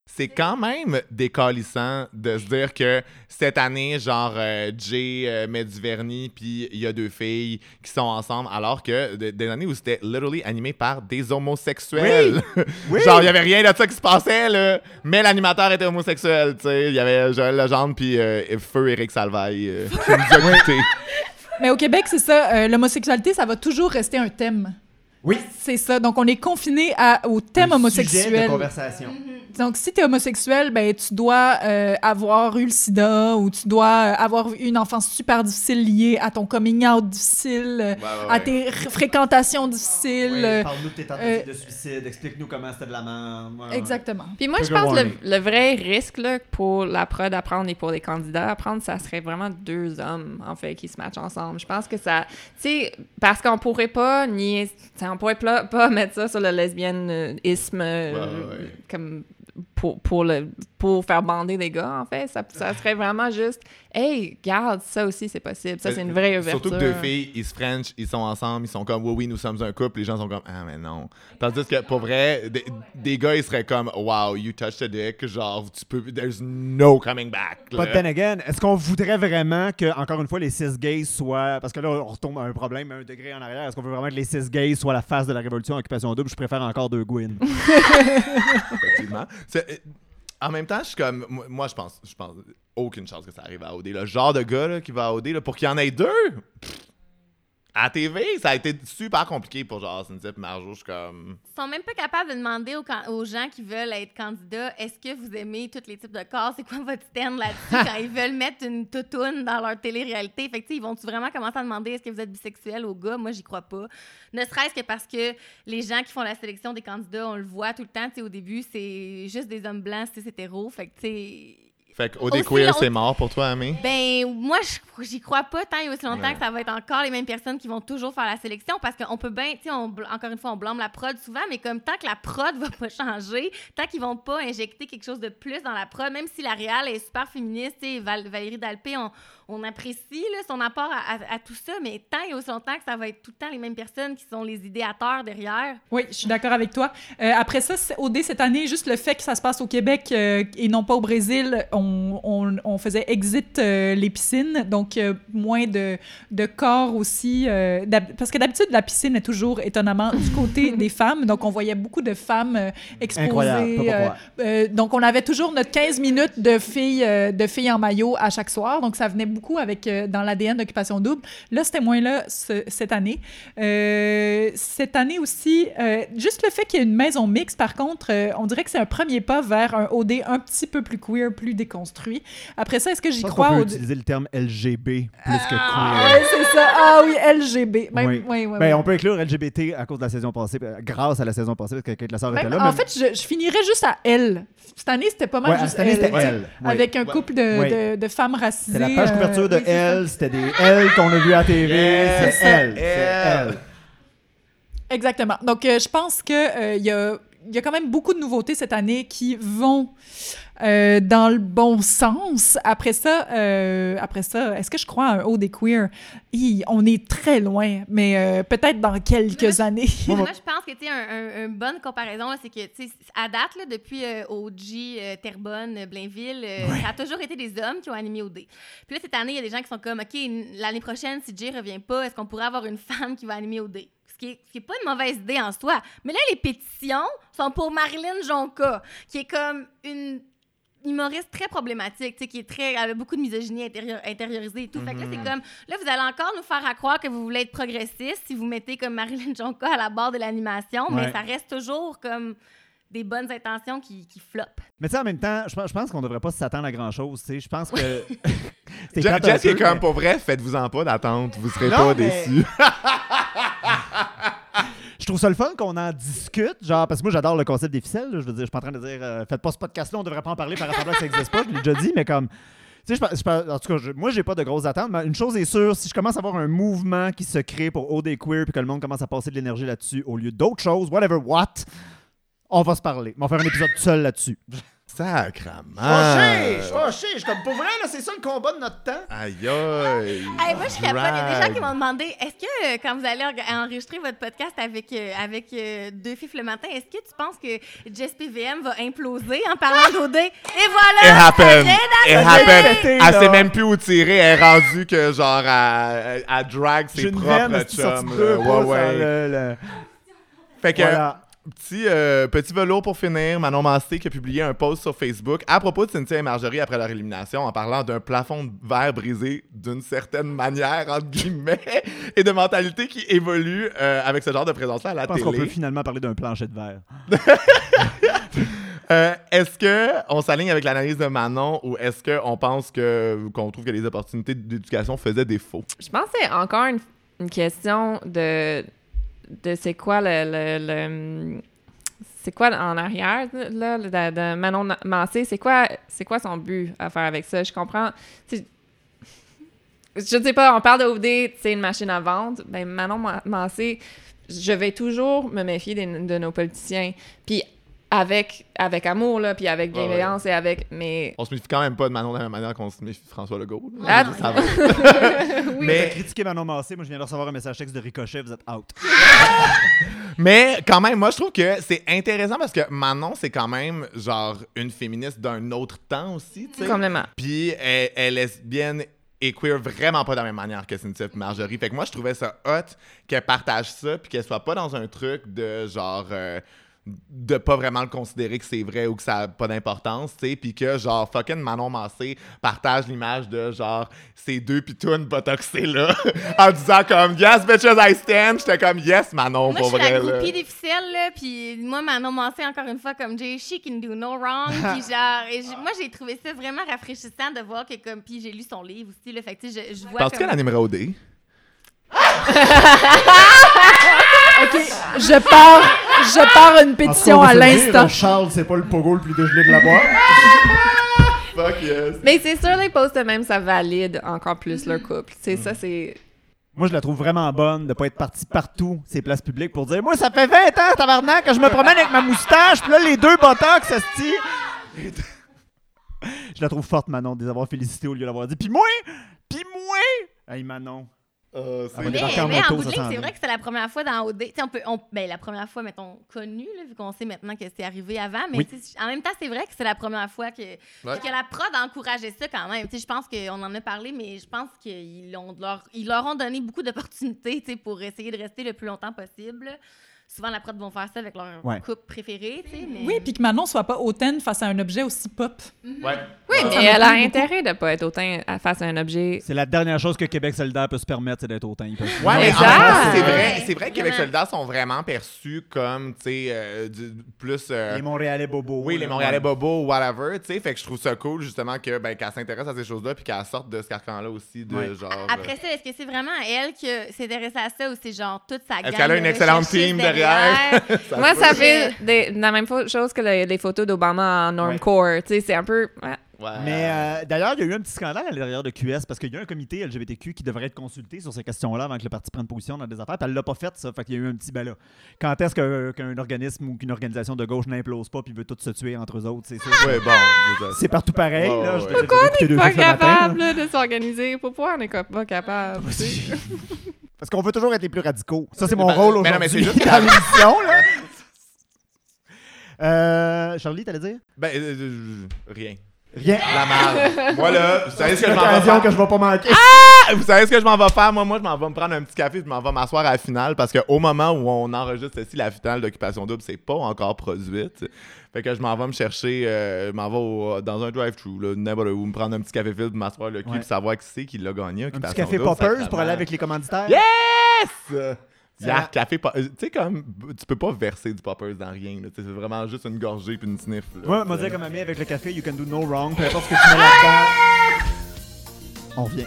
[SPEAKER 2] C'est quand même décalissant de se dire que cette année, genre, euh, Jay euh, met du vernis, puis il y a deux filles qui sont ensemble, alors que de- des années où c'était literally animé par des homosexuels.
[SPEAKER 1] Oui.
[SPEAKER 2] genre, il y avait rien de ça qui se passait, là. Mais l'animateur était homosexuel, tu sais. Il y avait Joël Legendre, puis euh, Feu Éric Salvaille euh, qui nous a.
[SPEAKER 3] Mais au Québec, c'est ça. euh, L'homosexualité, ça va toujours rester un thème.
[SPEAKER 1] Oui.
[SPEAKER 3] C'est ça. Donc, on est confiné au thème
[SPEAKER 1] Un
[SPEAKER 3] homosexuel.
[SPEAKER 1] Sujet de conversation.
[SPEAKER 3] Donc, si tu es homosexuel, ben, tu dois euh, avoir eu le sida ou tu dois euh, avoir eu une enfance super difficile liée à ton coming out difficile, euh,
[SPEAKER 2] Ouais, ouais,
[SPEAKER 3] à tes fréquentations difficiles. Euh,
[SPEAKER 1] Parle-nous de tes tentatives de suicide, explique-nous comment c'était de la merde. Ouais, ouais.
[SPEAKER 3] Exactement.
[SPEAKER 5] Puis moi, je pense que le vrai risque là, pour la prod à prendre et pour les candidats à prendre, ça serait vraiment deux hommes, en fait, qui se matchent ensemble. Je pense que ça... Tu sais, parce qu'on pourrait pas nier... pourrait pas, pas mettre ça sur le lesbianisme euh,
[SPEAKER 2] Ouais, ouais, ouais.
[SPEAKER 5] comme pour, pour, le, pour faire bander des gars, en fait. Ça, ça serait vraiment juste... Hey, garde, ça aussi, c'est possible. Ça, c'est une vraie ouverture.
[SPEAKER 2] Surtout que deux filles, ils se French, ils sont ensemble, ils sont comme, oui, oui, nous sommes un couple. Les gens sont comme, ah, mais non. Tandis que pour vrai, des, des gars, ils seraient comme, wow, you touched a dick, genre, tu peux, there's no coming back. là.
[SPEAKER 1] But then again, est-ce qu'on voudrait vraiment que, encore une fois, les cis gays soient. Parce que là, on retombe à un problème, un degré en arrière. Est-ce qu'on veut vraiment que les cis gays soient la face de la révolution occupation double? Je préfère encore deux Gwyn.
[SPEAKER 2] euh, en même temps, je suis comme, moi, je pense, je pense, aucune chance que ça arrive à OD. Le genre de gars là, qui va à OD, là, pour qu'il y en ait deux, à TV, ça a été super compliqué pour genre Cynthia et Marjo. Je suis comme,
[SPEAKER 4] Ils sont même pas capables de demander aux, aux gens qui veulent être candidats est-ce que vous aimez tous les types de corps? C'est quoi votre stand là-dessus? Quand ils veulent mettre une toutoune dans leur télé-réalité Fait que, tu sais, ils vont-tu vraiment commencer à demander est-ce que vous êtes bisexuel aux gars? Moi, j'y crois pas. Ne serait-ce que parce que les gens qui font la sélection des candidats, on le voit tout le temps. Tu sais, au début, c'est juste des hommes blancs, c'est hétéro. Fait que, tu sais.
[SPEAKER 2] Fait
[SPEAKER 4] Aussi
[SPEAKER 2] queer, c'est mort pour toi, Amé?
[SPEAKER 4] Ben, moi, je- j'y crois pas tant et aussi longtemps
[SPEAKER 2] Ouais.
[SPEAKER 4] que ça va être encore les mêmes personnes qui vont toujours faire la sélection parce qu'on peut bien, tu sais, encore une fois, on blâme la prod souvent, mais comme tant que la prod va pas changer, tant qu'ils vont pas injecter quelque chose de plus dans la prod, même si la réal est super féministe, Val- Valérie Dalpé, on, on apprécie là, son apport à, à- à tout ça, mais tant et aussi longtemps que ça va être tout le temps les mêmes personnes qui sont les idéateurs derrière.
[SPEAKER 3] Oui, je suis d'accord avec toi. Euh, après ça, OD cette année, juste le fait que ça se passe au Québec euh, et non pas au Brésil, on, on- on faisait exit euh, les piscines, donc euh, moins de, de corps aussi. euh, parce que d'habitude, la piscine est toujours étonnamment du côté des femmes, donc on voyait beaucoup de femmes euh, exposées.
[SPEAKER 1] Incroyable.
[SPEAKER 3] Euh, euh, donc, on avait toujours notre 15 minutes de filles, euh, de filles en maillot à chaque soir. Donc, ça venait beaucoup avec euh, dans l'ADN d'Occupation Double. Là, c'était moins là ce- cette année. Euh, cette année aussi, euh, juste le fait qu'il y ait une maison mixte, par contre, on dirait que c'est un premier pas vers un OD un petit peu plus queer, plus déconstruit. Après ça, est-ce que j'y crois
[SPEAKER 1] peut
[SPEAKER 3] au...
[SPEAKER 1] utiliser le terme LGB plus que
[SPEAKER 3] Ah,
[SPEAKER 1] queer.
[SPEAKER 3] ouais, c'est ça. Ah oui, LGB. Ben,
[SPEAKER 1] Oui.
[SPEAKER 3] oui, oui,
[SPEAKER 1] Ben,
[SPEAKER 3] oui.
[SPEAKER 1] on peut inclure LGBT à cause de la saison passée, grâce à la saison passée, parce que Kate Lassard
[SPEAKER 3] Ben,
[SPEAKER 1] était là.
[SPEAKER 3] en fait, je, je finirais juste à L. Cette année, c'était pas mal
[SPEAKER 1] Ouais,
[SPEAKER 3] juste
[SPEAKER 1] cette année,
[SPEAKER 3] L.
[SPEAKER 1] Oui.
[SPEAKER 3] Avec un couple de,
[SPEAKER 1] Oui.
[SPEAKER 3] de, de femmes racisées.
[SPEAKER 1] C'était la page
[SPEAKER 3] euh,
[SPEAKER 1] couverture de. Elle, c'était des L qu'on a vu à la TV.
[SPEAKER 2] Yes,
[SPEAKER 1] c'est elle. C'est
[SPEAKER 2] elle.
[SPEAKER 1] elle.
[SPEAKER 3] Exactement. Donc, euh, je pense qu'il il y, a, y a quand même beaucoup de nouveautés cette année qui vont euh, dans le bon sens. Après ça, euh, après ça est-ce que je crois à un haut des queer? Hi, on est très loin, mais euh, peut-être dans quelques années.
[SPEAKER 1] Moi,
[SPEAKER 4] je pense que, tu sais, un, un- une bonne comparaison, c'est que, tu sais, à date, là, depuis euh, OG, euh, Terrebonne, Blainville, euh, ça a toujours été des hommes qui ont animé OD. Puis là, cette année, il y a des gens qui sont comme, OK, l'année prochaine, si Jay revient pas, est-ce qu'on pourrait avoir une femme qui va animer OD? Ce qui, est, ce qui est pas une mauvaise idée en soi. Mais là, les pétitions sont pour Marilyn Jonca, qui est comme une humoriste très problématique, tu sais, qui est très avec beaucoup de misogynie intérieur- intériorisée et tout. Fait que là, c'est comme là, vous allez encore nous faire à croire que vous voulez être progressiste si vous mettez comme Marilyn Jonca à la barre de l'animation, mais ça reste toujours comme des bonnes intentions qui, qui floppent.
[SPEAKER 1] Mais tu sais, en même temps, je pense, je pense qu'on devrait pas s'attendre à grand-chose. tu sais. Je pense que. C'est
[SPEAKER 2] Jess est
[SPEAKER 1] peu,
[SPEAKER 2] comme,
[SPEAKER 1] mais-
[SPEAKER 2] pour vrai, faites-vous-en pas d'attente, vous serez
[SPEAKER 1] Non,
[SPEAKER 2] pas
[SPEAKER 1] mais-
[SPEAKER 2] déçus.
[SPEAKER 1] Je trouve ça le fun qu'on en discute, genre, parce que moi j'adore le concept des ficelles. Je veux dire, je suis en train de dire, euh, faites pas ce podcast-là, on devrait pas en parler par rapport à ça ça pas, je l'ai déjà dit, mais comme. Tu sais, en tout cas, je- moi, j'ai pas de grosses attentes, mais une chose est sûre, si je commence à avoir un mouvement qui se crée pour OD Queer puis que le monde commence à passer de l'énergie là-dessus au lieu d'autres choses, whatever what, on va se parler. On va faire un épisode seul là-dessus.
[SPEAKER 2] Sacrament.
[SPEAKER 1] fâché, je suis fâché. Je suis comme, pour vrai, là, c'est ça le combat de notre temps.
[SPEAKER 2] Aïe aïe.
[SPEAKER 4] Hey, moi, je serais pas. Il y a des gens qui m'ont demandé est-ce que euh, quand vous allez enregistrer votre podcast avec, euh, avec euh, Deux Fifs le matin, est-ce que tu penses que Jess PVM va imploser en parlant d'OD Et
[SPEAKER 2] It
[SPEAKER 4] voilà
[SPEAKER 2] happened.
[SPEAKER 4] rien
[SPEAKER 2] It
[SPEAKER 4] à
[SPEAKER 2] happened. Elle sait même plus où tirer. Elle est rendue que, genre, à, à drag
[SPEAKER 1] J'ai
[SPEAKER 2] ses propres chums.
[SPEAKER 1] deux
[SPEAKER 2] là.
[SPEAKER 1] pouces,
[SPEAKER 2] Ouais, ouais.
[SPEAKER 1] le- le-
[SPEAKER 2] Fait que,
[SPEAKER 1] Voilà.
[SPEAKER 2] Petit, euh, petit velours pour finir. Manon Massé qui a publié un post sur Facebook à propos de Cynthia et Marjorie après leur élimination en parlant d'un plafond de verre brisé d'une certaine manière, entre guillemets, et de mentalité qui évolue euh, avec ce genre de présence-là à la
[SPEAKER 1] Je pense qu'on peut
[SPEAKER 2] télé.
[SPEAKER 1] finalement parler d'un plancher de verre.
[SPEAKER 2] Euh, est-ce que on s'aligne avec l'analyse de Manon ou est-ce qu'on pense que qu'on trouve que les opportunités d'éducation faisaient défaut?
[SPEAKER 5] Je pense que c'est encore une, une question de, de c'est quoi le. le- le- c'est quoi en arrière, là, de, de Manon Massé? C'est quoi, c'est quoi son but à faire avec ça? Je comprends. tu sais, Je sais pas, on parle de c'est une machine à vendre. Ben, Manon Ma- Massé, je vais toujours me méfier des- de nos politiciens. Puis avec, avec amour, là, puis avec
[SPEAKER 2] Ouais, ouais.
[SPEAKER 5] bienveillance et avec. Mais.
[SPEAKER 2] On se méfie quand même pas de Manon de la même manière qu'on se méfie de François Legault.
[SPEAKER 5] Ah,
[SPEAKER 2] Ça va.
[SPEAKER 5] oui.
[SPEAKER 1] Mais
[SPEAKER 2] Mais-
[SPEAKER 1] critiquer Manon Massé, moi je viens de recevoir un message texte de Ricochet, vous êtes out.
[SPEAKER 2] Mais quand même, moi, je trouve que c'est intéressant parce que Manon, c'est quand même, genre, une féministe d'un autre temps aussi, tu sais.
[SPEAKER 5] Complètement.
[SPEAKER 2] Puis elle, elle est lesbienne et queer vraiment pas de la même manière que Cynthia et Marjorie. Fait que moi, je trouvais ça hot qu'elle partage ça puis qu'elle soit pas dans un truc de genre... euh, de pas vraiment le considérer que c'est vrai ou que ça a pas d'importance, tu sais, puis que genre fucking Manon Massé partage l'image de genre ces deux pitounes botoxées là en disant comme yes bitches I stand, j'étais comme yes Manon
[SPEAKER 4] Moi,
[SPEAKER 2] pour
[SPEAKER 4] je suis la
[SPEAKER 2] vrai
[SPEAKER 4] ficelles, là, puis moi, Manon Massé, encore une fois, comme Jay She can do no wrong, puis genre, et moi, j'ai trouvé ça vraiment rafraîchissant de voir que, comme, puis j'ai lu son livre aussi, là, fait que, tu sais, je, je vois
[SPEAKER 2] Penses-tu
[SPEAKER 4] comme...
[SPEAKER 2] qu'elle animerait au dé?
[SPEAKER 3] OK, je pars, je pars une pétition à l'instant.
[SPEAKER 1] Charles, c'est pas le pogo le plus dégelé de la boîte.
[SPEAKER 2] Fuck yes.
[SPEAKER 5] Mais c'est sûr, les posts même, ça valide encore plus leur couple. C'est ça, c'est.
[SPEAKER 1] Moi, je la trouve vraiment bonne de pas être partie partout, ces places publiques, pour dire Moi, ça fait 20 ans, tabarnak, que je me promène avec ma moustache, puis là, les deux botox, ça se tire. Je la trouve forte, Manon, de les avoir félicités au lieu d'avoir dit Puis moi, puis moi. Hey, Manon.
[SPEAKER 2] Euh,
[SPEAKER 1] Ah,
[SPEAKER 2] c'est-
[SPEAKER 4] Mais, mais en bout de ligne, c'est vrai que c'est la première fois dans OD. Tu sais, on peut, on- ben, la première fois, mettons, connue, là, vu qu'on sait maintenant que c'est arrivé avant. Mais
[SPEAKER 1] Oui.
[SPEAKER 4] en même temps, c'est vrai que c'est la première fois que,
[SPEAKER 2] Ouais.
[SPEAKER 4] que la prod a encouragé ça quand même. Tu sais, je pense qu'on en a parlé, mais je pense qu'ils ont- leur, ils leur ont donné beaucoup d'opportunités tu sais, pour essayer de rester le plus longtemps possible. Souvent la prod vont faire ça avec leur
[SPEAKER 1] Ouais.
[SPEAKER 4] couple préféré, tu sais. Mais...
[SPEAKER 3] Oui, puis que Manon soit pas hautaine face à un objet aussi pop.
[SPEAKER 2] Ouais.
[SPEAKER 5] Oui, mais elle a intérêt de pas être à- face à un objet.
[SPEAKER 1] C'est la dernière chose que Québec solidaire peut se permettre, c'est d'être autant. Ils peuvent-
[SPEAKER 2] Ouais, mais c'est vrai, c'est vrai que Québec solidaire sont vraiment perçus comme, tu sais, euh, plus... euh,
[SPEAKER 1] Les Montréalais bobos.
[SPEAKER 2] oui, les Montréalais
[SPEAKER 1] ouais.
[SPEAKER 2] bobos, whatever, tu sais. Fait que je trouve ça cool, justement, que, ben, qu'elle s'intéresse à ces choses-là puis qu'elle sorte de ce carcan-là aussi, de
[SPEAKER 1] Ouais.
[SPEAKER 2] genre...
[SPEAKER 4] Après ça, est-ce que c'est vraiment elle qui s'est intéressée à ça ou c'est genre toute sa gang
[SPEAKER 2] Est-ce qu'elle a une excellente team Ça
[SPEAKER 5] Moi, ça fait des- la même chose que les, les photos d'Obama en normcore. Tu sais, c'est un peu. ouais.
[SPEAKER 2] Ouais.
[SPEAKER 1] Mais euh, d'ailleurs, il y a eu un petit scandale à l'intérieur de QS parce qu'il y a un comité LGBTQ qui devrait être consulté sur ces questions-là avant que le parti prenne position dans des affaires. Puis elle l'a pas fait, ça. Fait qu'il y a eu un petit ben là. Quand est-ce qu'un organisme ou qu'une organisation de gauche n'implose pas puis veut tous se tuer entre eux autres, c'est sûr.
[SPEAKER 2] Ouais, bon.
[SPEAKER 1] C'est partout pareil. Là.
[SPEAKER 2] ouais,
[SPEAKER 1] j'ai écouté deux
[SPEAKER 5] Pas
[SPEAKER 1] matin,
[SPEAKER 5] capable de s'organiser? Pourquoi on n'est pas capable?
[SPEAKER 1] Parce qu'on veut toujours être les plus radicaux. Ça, c'est mon
[SPEAKER 2] Ben,
[SPEAKER 1] rôle
[SPEAKER 2] mais non,
[SPEAKER 1] aujourd'hui
[SPEAKER 2] mais c'est juste
[SPEAKER 1] dans l'émission. là. Euh, Charlie, t'allais dire?
[SPEAKER 2] Ben, euh, euh, rien.
[SPEAKER 1] Rien.
[SPEAKER 2] La merde. Moi, là, vous savez ce que je m'en vais faire?
[SPEAKER 1] que je vais pas manquer.
[SPEAKER 2] Vous savez ce que je m'en vais faire? Moi, moi, je m'en vais me prendre un petit café, je m'en vais m'asseoir à la finale parce qu'au moment où on enregistre ceci, la finale d'Occupation Double, c'est pas encore produite. Fait que je m'en vais me chercher, euh, je m'en vais au- dans un drive-thru, là, n'importe où, me prendre un petit café filtre, m'asseoir le cul,
[SPEAKER 1] Ouais.
[SPEAKER 2] savoir qui c'est qui l'a gagné.
[SPEAKER 1] Un petit café
[SPEAKER 2] Double,
[SPEAKER 1] poppers pour aller avec les commanditaires.
[SPEAKER 2] Yes!
[SPEAKER 1] Ça-
[SPEAKER 2] Yark, café pop- euh, Tu sais, comme, tu peux pas verser du poppers dans rien. C'est vraiment juste une gorgée puis une sniff. là.
[SPEAKER 1] Ouais, moi dire comme ami avec le café, you can do no wrong, peu importe ce que tu mets là-dedans. On revient.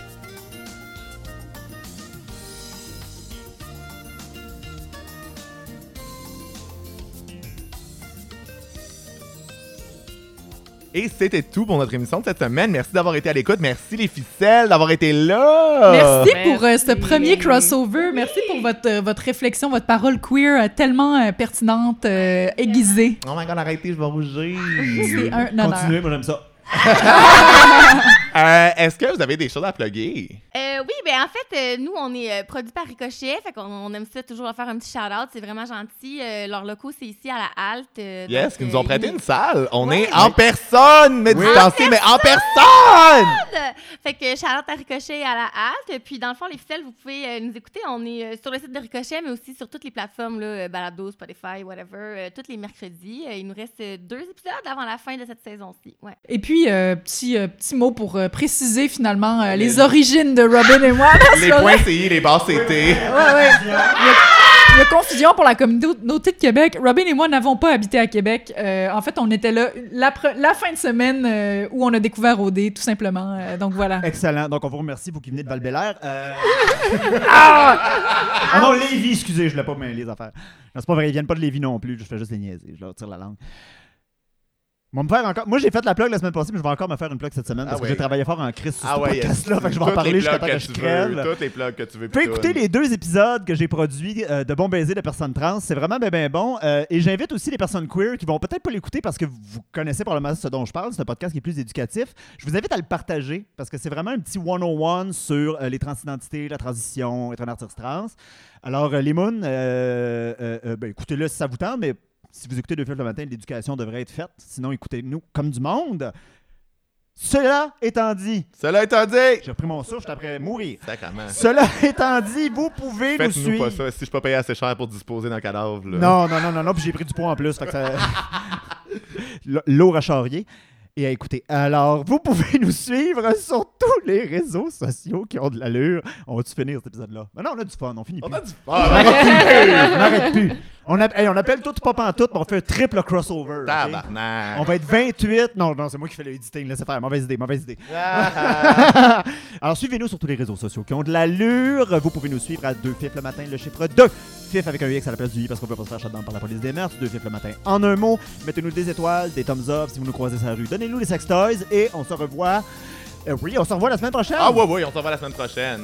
[SPEAKER 2] Et c'était tout pour notre émission de cette semaine. Merci d'avoir été à l'écoute. Merci les ficelles d'avoir été là.
[SPEAKER 3] Merci pour euh, ce premier crossover. Merci pour votre, euh, votre réflexion, votre parole queer euh, tellement euh, pertinente, euh, aiguisée.
[SPEAKER 2] Oh my god, arrêtez, je vais rougir.
[SPEAKER 3] C'est un honneur.
[SPEAKER 1] Continuez, moi j'aime ça.
[SPEAKER 2] Euh, Est-ce que vous avez des choses à plugger?
[SPEAKER 4] Euh, oui, ben en fait, euh, nous, on est euh, produit par Ricochet, fait qu'on on aime ça toujours leur faire un petit shout-out, c'est vraiment gentil. Euh, leur locaux, c'est ici à la halte. euh,
[SPEAKER 2] Yes,
[SPEAKER 4] donc,
[SPEAKER 2] qui nous ont prêté une salle. On
[SPEAKER 4] Ouais.
[SPEAKER 2] est en personne, mais
[SPEAKER 1] Oui.
[SPEAKER 2] distancé, mais en personne!
[SPEAKER 4] Fait que shout-out à Ricochet et à la halte. Puis dans le fond, les ficelles, vous pouvez euh, nous écouter. On est euh, sur le site de Ricochet, mais aussi sur toutes les plateformes, là, Balado, Spotify, whatever, euh, tous les mercredis. Il nous reste deux épisodes avant la fin de cette saison-ci. Ouais.
[SPEAKER 3] Et puis, euh, petit, euh, petit mot pour euh, préciser finalement euh, les origines de Robin et moi.
[SPEAKER 2] Les points CI, les barres CT.
[SPEAKER 3] Ouais, ouais. Il y, a, confusion pour la communauté de Québec. Robin et moi n'avons pas habité à Québec. Euh, en fait, on était là la, fin de semaine euh, où on a découvert OD, tout simplement. Euh, donc voilà.
[SPEAKER 1] Excellent. Donc on vous remercie, vous qui venez de val Euh... ah non, Lévis, excusez, je l'ai pas mêlé les affaires. Non, c'est pas vrai, ils viennent pas de Lévis non plus, je fais juste les niaiser, je leur tire la langue. Moi, me faire encore... Moi, j'ai fait la plug la semaine passée, mais je vais encore me faire une plug cette semaine parce
[SPEAKER 2] Ah
[SPEAKER 1] que
[SPEAKER 2] ouais.
[SPEAKER 1] j'ai travaillé fort en crise sur
[SPEAKER 2] Ah
[SPEAKER 1] ce podcast-là, fait que je vais en parler jusqu'à temps
[SPEAKER 2] que
[SPEAKER 1] que je crève.
[SPEAKER 2] Toutes les plugs que tu veux. Puis
[SPEAKER 1] écouter les deux épisodes que j'ai produits euh, de Bon Baiser de personnes trans. C'est vraiment bien, bien bon. Euh, et j'invite aussi les personnes queer qui vont peut-être pas l'écouter parce que vous connaissez probablement ce dont je parle. C'est un podcast qui est plus éducatif. Je vous invite à le partager parce que c'est vraiment un petit 101 sur euh, les transidentités, la transition, être un artiste trans. Alors, les euh, ben, écoutez-le si ça vous tente, mais si vous écoutez deux films le matin, l'éducation devrait être faite. Sinon, écoutez-nous comme du monde. Cela étant dit,
[SPEAKER 2] Cela étant dit,
[SPEAKER 1] j'ai repris mon souffle, j'étais après mourir.
[SPEAKER 2] Sacrement.
[SPEAKER 1] Cela étant dit, vous pouvez nous
[SPEAKER 2] Faites-nous
[SPEAKER 1] suivre.
[SPEAKER 2] pas ça. Si je pas payé assez cher pour disposer d'un cadavre, là.
[SPEAKER 1] Non, non, non, non, non, puis j'ai pris du poids en plus. Fait que ça... Charrier. Et à écouter. Alors, vous pouvez nous suivre sur tous les réseaux sociaux qui ont de l'allure. On va-tu finir cet épisode-là? Ben non, on a du fun, on finit plus.
[SPEAKER 2] On a du
[SPEAKER 1] On
[SPEAKER 2] fun.
[SPEAKER 1] On arrête plus. On, a- hey, on appelle tout pas en tout, on fait un triple crossover. On va être 28. Non, non, c'est moi qui fais le editing. Laissez faire. Mauvaise idée, mauvaise idée.
[SPEAKER 2] Ah,
[SPEAKER 1] Alors, suivez-nous sur tous les réseaux sociaux qui ont de l'allure. Vous pouvez nous suivre à 2 FIF le matin, le chiffre 2. FIF avec un X à la place du I parce qu'on peut pas se faire shutdown par la police des mœurs. 2 FIF le matin en un mot. Mettez-nous des étoiles, des thumbs up si vous nous croisez sur la rue. Donnez-nous les sextoys et on se revoit. euh, oui, on se revoit la semaine prochaine.
[SPEAKER 2] Ah ouais, ouais, on se revoit la semaine prochaine.